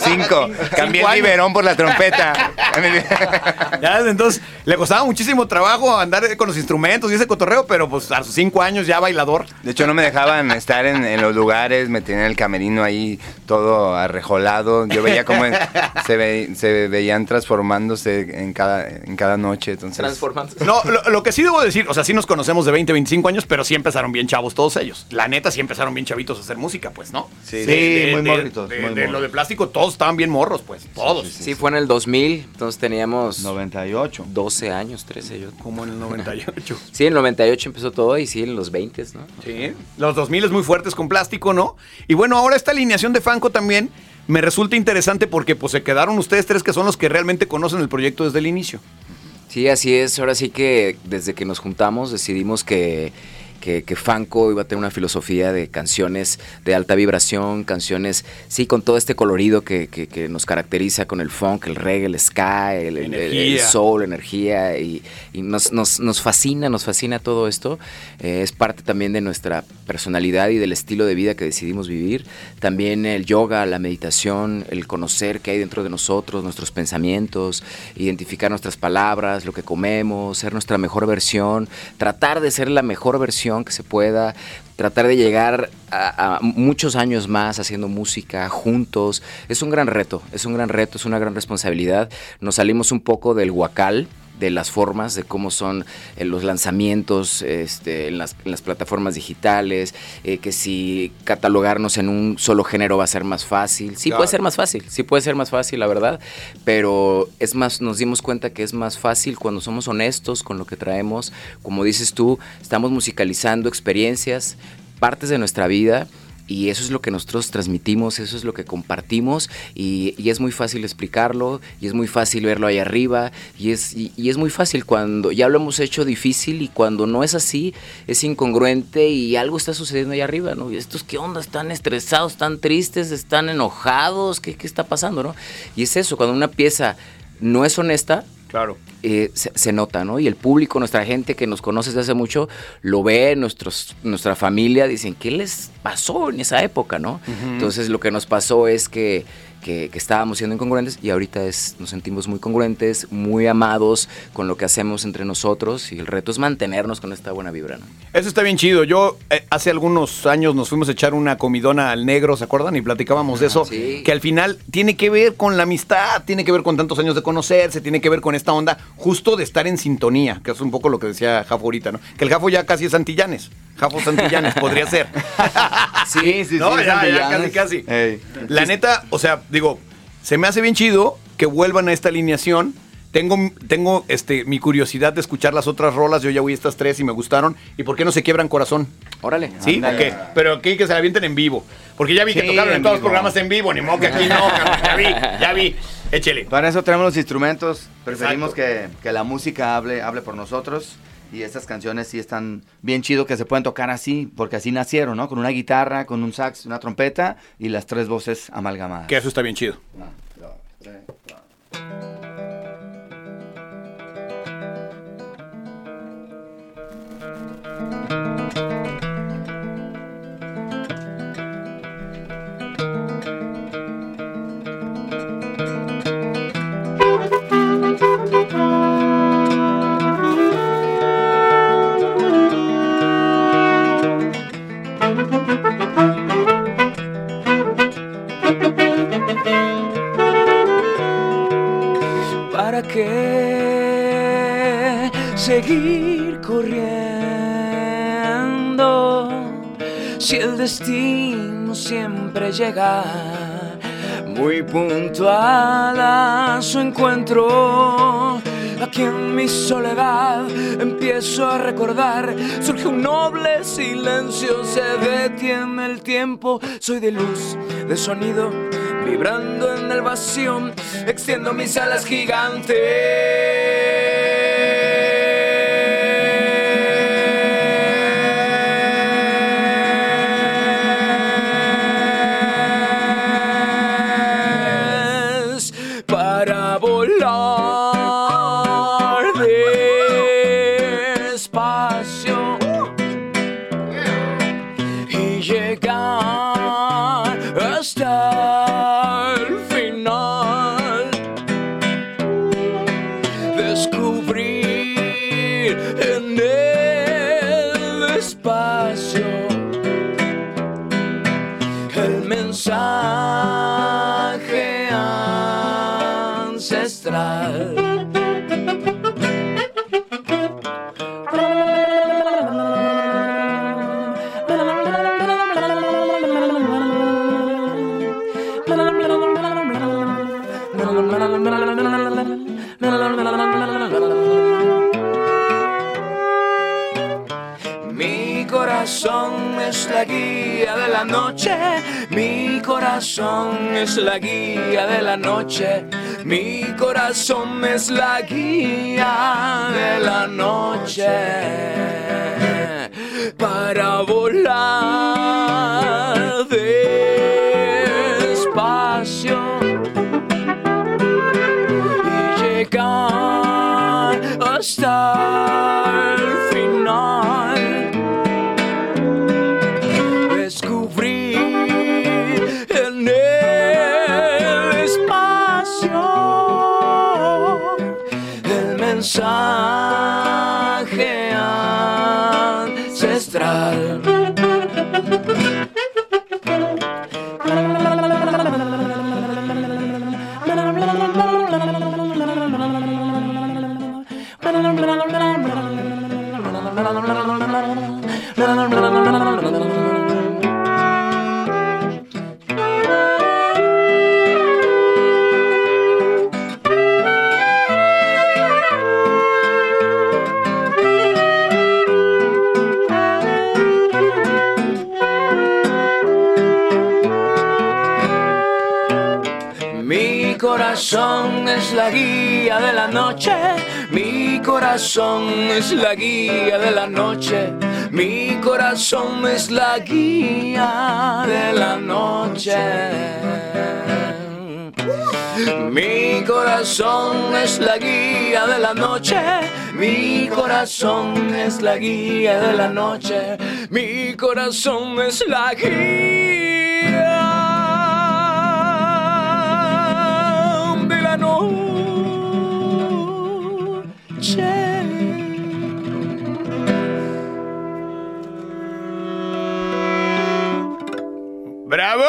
Cinco, cinco. Cambié el biberón por la trompeta. Ya desde entonces le costaba muchísimo trabajo andar con los instrumentos y ese cotorreo, pero pues a sus cinco años ya bailador. De hecho, no me dejaban estar en, en los lugares, me tenían el camerino ahí todo arrejolado. Yo veía cómo se, ve- se veían transformándose en cada, en cada noche. Entonces, No, lo, lo que sí debo decir, o sea, sí nos conocemos de 20, 25 años, pero sí empezaron bien chavos todos ellos. La neta, sí empezaron bien chavitos a hacer música, pues, ¿no? Sí, sí, muy morritos, De, muy de lo de plástico, todos estaban bien morros, pues, todos. Sí, fue en el 2000, entonces teníamos... 98. 12 años, 13 yo. Como en el 98. Sí, en el 98 empezó todo y sí, en los 20, ¿no? Sí, los 2000 es muy fuertes con plástico, ¿no? Y bueno, ahora esta alineación de Fanco también me resulta interesante porque pues se quedaron ustedes tres que son los que realmente conocen el proyecto desde el inicio. Sí, así es. Ahora sí que desde que nos juntamos decidimos que, que, que Fanco iba a tener una filosofía de canciones de alta vibración, canciones, sí, con todo este colorido que, que- que nos caracteriza con el funk, el reggae, el ska, el, el- el- el Energía. soul, energía, y, y nos, nos- nos fascina, nos fascina todo esto. Eh, es parte también de nuestra personalidad y del estilo de vida que decidimos vivir. También el yoga, la meditación, el conocer qué hay dentro de nosotros, nuestros pensamientos, identificar nuestras palabras, lo que comemos, ser nuestra mejor versión, tratar de ser la mejor versión que se pueda, tratar de llegar a, muchos años más haciendo música juntos. Es un gran reto, es un gran reto, es una gran responsabilidad. Nos salimos un poco del huacal de las formas, de cómo son eh, los lanzamientos este, en, las, en las plataformas digitales, eh, que si catalogarnos en un solo género va a ser más fácil. Sí Claro. puede ser más fácil, sí puede ser más fácil, la verdad, pero es más, nos dimos cuenta que es más fácil cuando somos honestos con lo que traemos. Como dices tú, estamos musicalizando experiencias, partes de nuestra vida. Y eso es lo que nosotros transmitimos, eso es lo que compartimos y, y es muy fácil explicarlo y es muy fácil verlo ahí arriba y es, y, es muy fácil cuando ya lo hemos hecho difícil y cuando no es así es incongruente y algo está sucediendo ahí arriba, ¿no? Estos qué onda, están estresados, están tristes, están enojados, ¿qué, qué está pasando, no? Y es eso, cuando una pieza no es honesta, Claro. eh, se, se nota, ¿no? Y el público, nuestra gente que nos conoce desde hace mucho, lo ve, nuestros, nuestra familia, dicen, ¿qué les pasó en esa época, no? Entonces lo que nos pasó es que, que- que estábamos siendo incongruentes y ahorita es, nos sentimos muy congruentes, muy amados con lo que hacemos entre nosotros y el reto es mantenernos con esta buena vibra, ¿no? Eso está bien chido. Yo eh, hace algunos años nos fuimos a echar una comidona al negro, ¿se acuerdan? Y platicábamos de eso. Que al final tiene que ver con la amistad, tiene que ver con tantos años de conocerse, tiene que ver con esta onda justo de estar en sintonía, que es un poco lo que decía Jafo ahorita, ¿no? Que el Jafo ya casi es Santillanes. Jafo Santillanes podría ser. Sí, sí, no, sí, ya, ya, Santillanes. casi, casi. Ey. La neta, o sea, digo, se me hace bien chido que vuelvan a esta alineación, tengo, tengo este, mi curiosidad de escuchar las otras rolas. Yo ya oí estas tres y me gustaron. ¿Y por qué no se quiebran corazón? Órale. ¿Sí? ¿O qué? Pero aquí que se la avienten en vivo. Porque ya vi que Sí, tocaron en en todos los vivo. programas en vivo. Ni modo que aquí no. Ya vi, ya vi. Échele. Para eso tenemos los instrumentos. Preferimos que, que la música hable, hable por nosotros. Y estas canciones sí están bien chido que se pueden tocar así, porque así nacieron, ¿no? Con una guitarra, con un sax, una trompeta y las tres voces amalgamadas. Que eso está bien chido. ¿Para destino siempre llega. Muy puntual a su encuentro? Aquí en mi soledad empiezo a recordar, surge un noble silencio, se detiene el tiempo, soy de luz, de sonido, vibrando en el vacío, extiendo mis alas gigantes corazón es la guía de la noche, mi corazón es la guía de la noche. Para volar noche, mi corazón es la guía de la noche, mi corazón es la guía de la noche. Mi corazón es la guía de la noche, mi corazón es la guía de la noche, mi corazón es la guía ¡Bravo!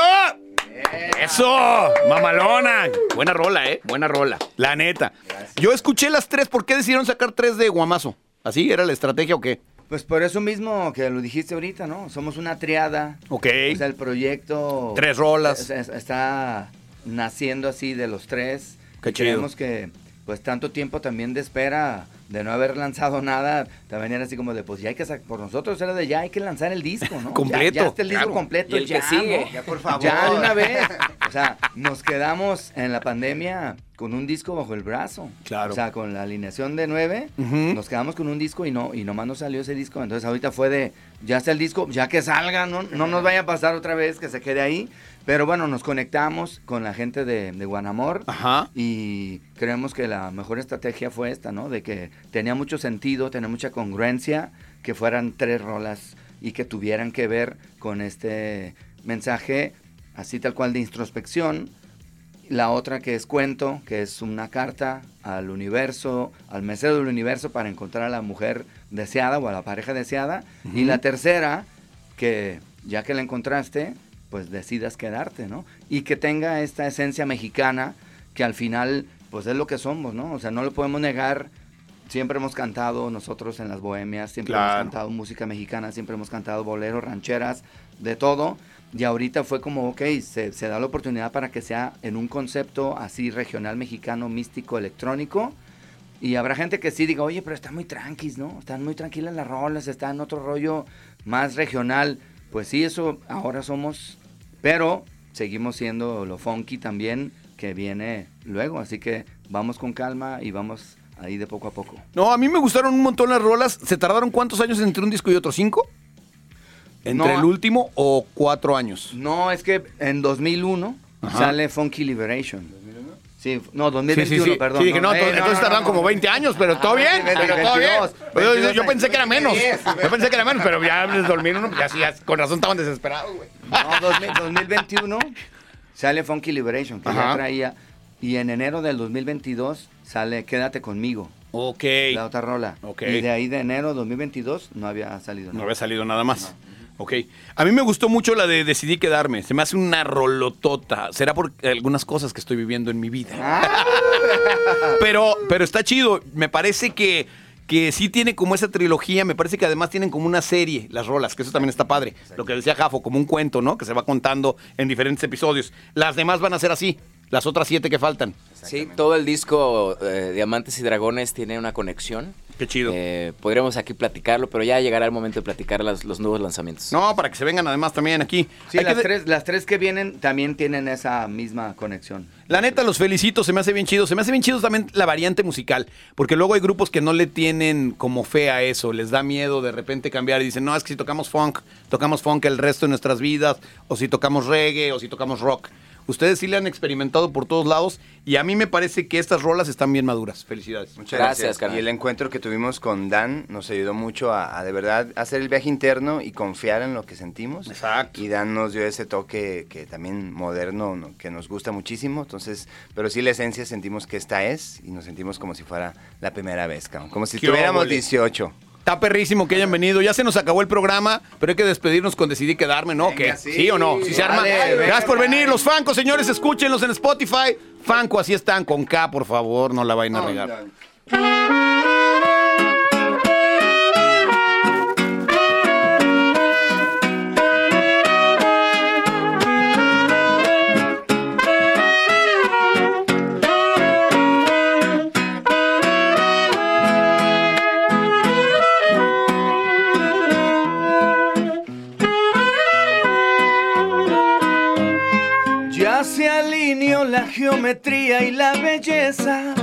¡Eso! ¡Mamalona! Buena rola, ¿eh? Buena rola. La neta. Yo escuché las tres. ¿Por qué decidieron sacar tres de Guamazo? ¿Así? ¿Era la estrategia o qué? Pues por eso mismo que lo dijiste ahorita, ¿no? Somos una triada. Ok. O sea, el proyecto... Tres rolas. es- es- está naciendo así de los tres. Qué chido. Creemos que, pues tanto tiempo también de espera, de no haber lanzado nada, también era así como de, pues ya hay que sacar, por nosotros era de ya hay que lanzar el disco, ¿no? Completo, Ya, ya está el disco claro. completo, Y el ya, que sigue. ¿no? Ya, por favor. Ya de una vez. O sea, nos quedamos en la pandemia con un disco bajo el brazo. Claro. O sea, con la alineación de nueve, nos quedamos con un disco y no, y nomás nos salió ese disco. Entonces ahorita fue de, ya está el disco, ya que salga, no, no nos vaya a pasar otra vez que se quede ahí. Pero bueno, nos conectamos con la gente de, de Guanamor y creemos que la mejor estrategia fue esta, ¿no? De que tenía mucho sentido, tenía mucha congruencia, que fueran tres rolas y que tuvieran que ver con este mensaje así tal cual de introspección. La otra que es cuento, que es una carta al universo, al mesero del universo para encontrar a la mujer deseada o a la pareja deseada. Y la tercera, que ya que la encontraste, pues decidas quedarte, ¿no? Y que tenga esta esencia mexicana que al final, pues es lo que somos, ¿no? O sea, no lo podemos negar. Siempre hemos cantado nosotros en las bohemias, siempre Claro. hemos cantado música mexicana, siempre hemos cantado boleros, rancheras, de todo. Y ahorita fue como, ok, se, se da la oportunidad para que sea en un concepto así regional mexicano, místico, electrónico. Y habrá gente que sí diga, oye, pero están muy tranquis, ¿no? Están muy tranquilas las rolas, están en otro rollo más regional. Pues sí, eso ahora somos, pero seguimos siendo lo funky también que viene luego. Así que vamos con calma y vamos ahí de poco a poco. No, a mí me gustaron un montón las rolas. ¿Se tardaron cuántos años entre un disco y otro? ¿Cinco? ¿Entre No. el último o cuatro años? No, es que en 2001 Ajá. sale Funky Liberation. Sí, no, Sí, 2021, sí, sí. perdón. Sí, dije, no, Eh, entonces, entonces tardan como 20 años, pero todo bien, Ah, pero todo bien. 22, Pero yo- 22 yo pensé que era menos. 10. Yo pensé que era menos, pero ya les dormieron, ya, sí, ya, con razón estaban desesperados, güey. No, 2000 2021 sale Funky Liberation, que Ajá. ya traía. Y en enero del 2022 sale Quédate conmigo. Ok. La otra rola. Ok. Y de ahí de enero 2022 no había salido No nada. había salido nada más. Ok. A mí me gustó mucho la de Decidí quedarme. Se me hace una rolotota. Será por algunas cosas que estoy viviendo en mi vida. Ah. pero, pero está chido. Me parece que, que sí tiene como esa trilogía. Me parece que además tienen como una serie, las rolas, que eso también está padre. Lo que decía Jafo, como un cuento, ¿no? Que se va contando en diferentes episodios. Las demás van a ser así. Las otras siete que faltan. Sí, todo el disco eh, Diamantes y Dragones tiene una conexión. Qué chido. Eh, podríamos aquí platicarlo, pero ya llegará el momento de platicar las- los nuevos lanzamientos. No, para que se vengan además también aquí. Sí, Hay las, tres, las tres que vienen también tienen esa misma conexión. La neta, los felicito, se me hace bien chido. Se me hace bien chido también la variante musical, porque luego hay grupos que no le tienen como fe a eso, les da miedo de repente cambiar y dicen, no, es que si tocamos funk, tocamos funk el resto de nuestras vidas, o si tocamos reggae, o si tocamos rock. Ustedes sí le han experimentado por todos lados y a mí me parece que estas rolas están bien maduras. Felicidades. Muchas gracias. y el encuentro que tuvimos con Dan nos ayudó mucho a, a de verdad hacer el viaje interno y confiar en lo que sentimos. Exacto. Y Dan nos dio ese toque que también moderno, ¿no? que nos gusta muchísimo. Entonces, pero sí la esencia sentimos que esta es y nos sentimos como si fuera la primera vez, cabrón. Como si ¡Qué tuviéramos óvole! 18. Está perrísimo que hayan venido. Ya se nos acabó el programa, pero hay que despedirnos con Decidí quedarme, ¿no? ¿Qué? ¿Sí, o no? ¿Sí se arma? Vale, Gracias por venga. venir. Los Fancos, señores, escúchenlos en Spotify. Fanco, así están, con K, por favor, no la vayan a regar. La geometría y la belleza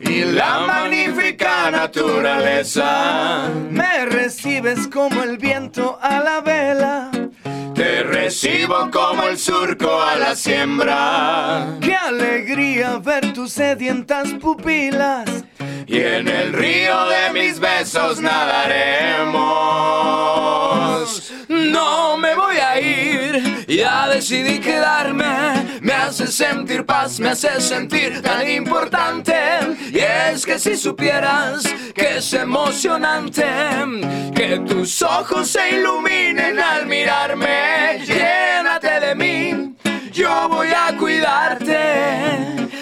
y la magnífica naturaleza. Me recibes como el viento a la vela. Te recibo como el surco a la siembra. Qué alegría ver tus sedientas pupilas. Y en el río de mis besos nadaremos. No me voy a ir, ya decidí quedarme. Me hace sentir paz, me hace sentir tan importante. Y es que si supieras que es emocionante, que tus ojos se iluminen al mirarme. Llénate de mí, yo voy a cuidarte.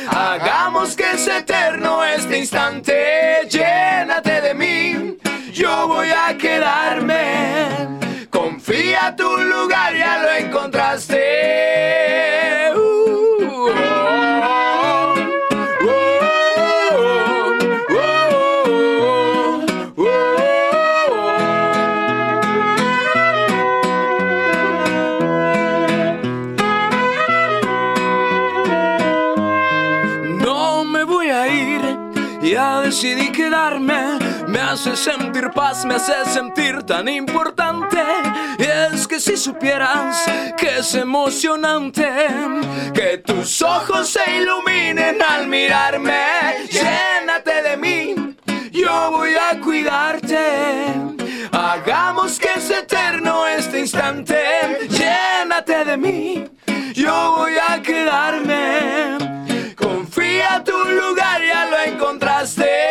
Hagamos que sea eterno este instante. Llénate de mí, yo voy a quedarme. Confía tu lugar, ya lo encontraste. hace sentir paz, me hace sentir tan importante. Y es que si supieras que es emocionante que tus ojos se iluminen al mirarme, llénate de mí, yo voy a cuidarte. Hagamos que es eterno este instante, llénate de mí, yo voy a quedarme. Confía tu lugar, ya lo encontraste.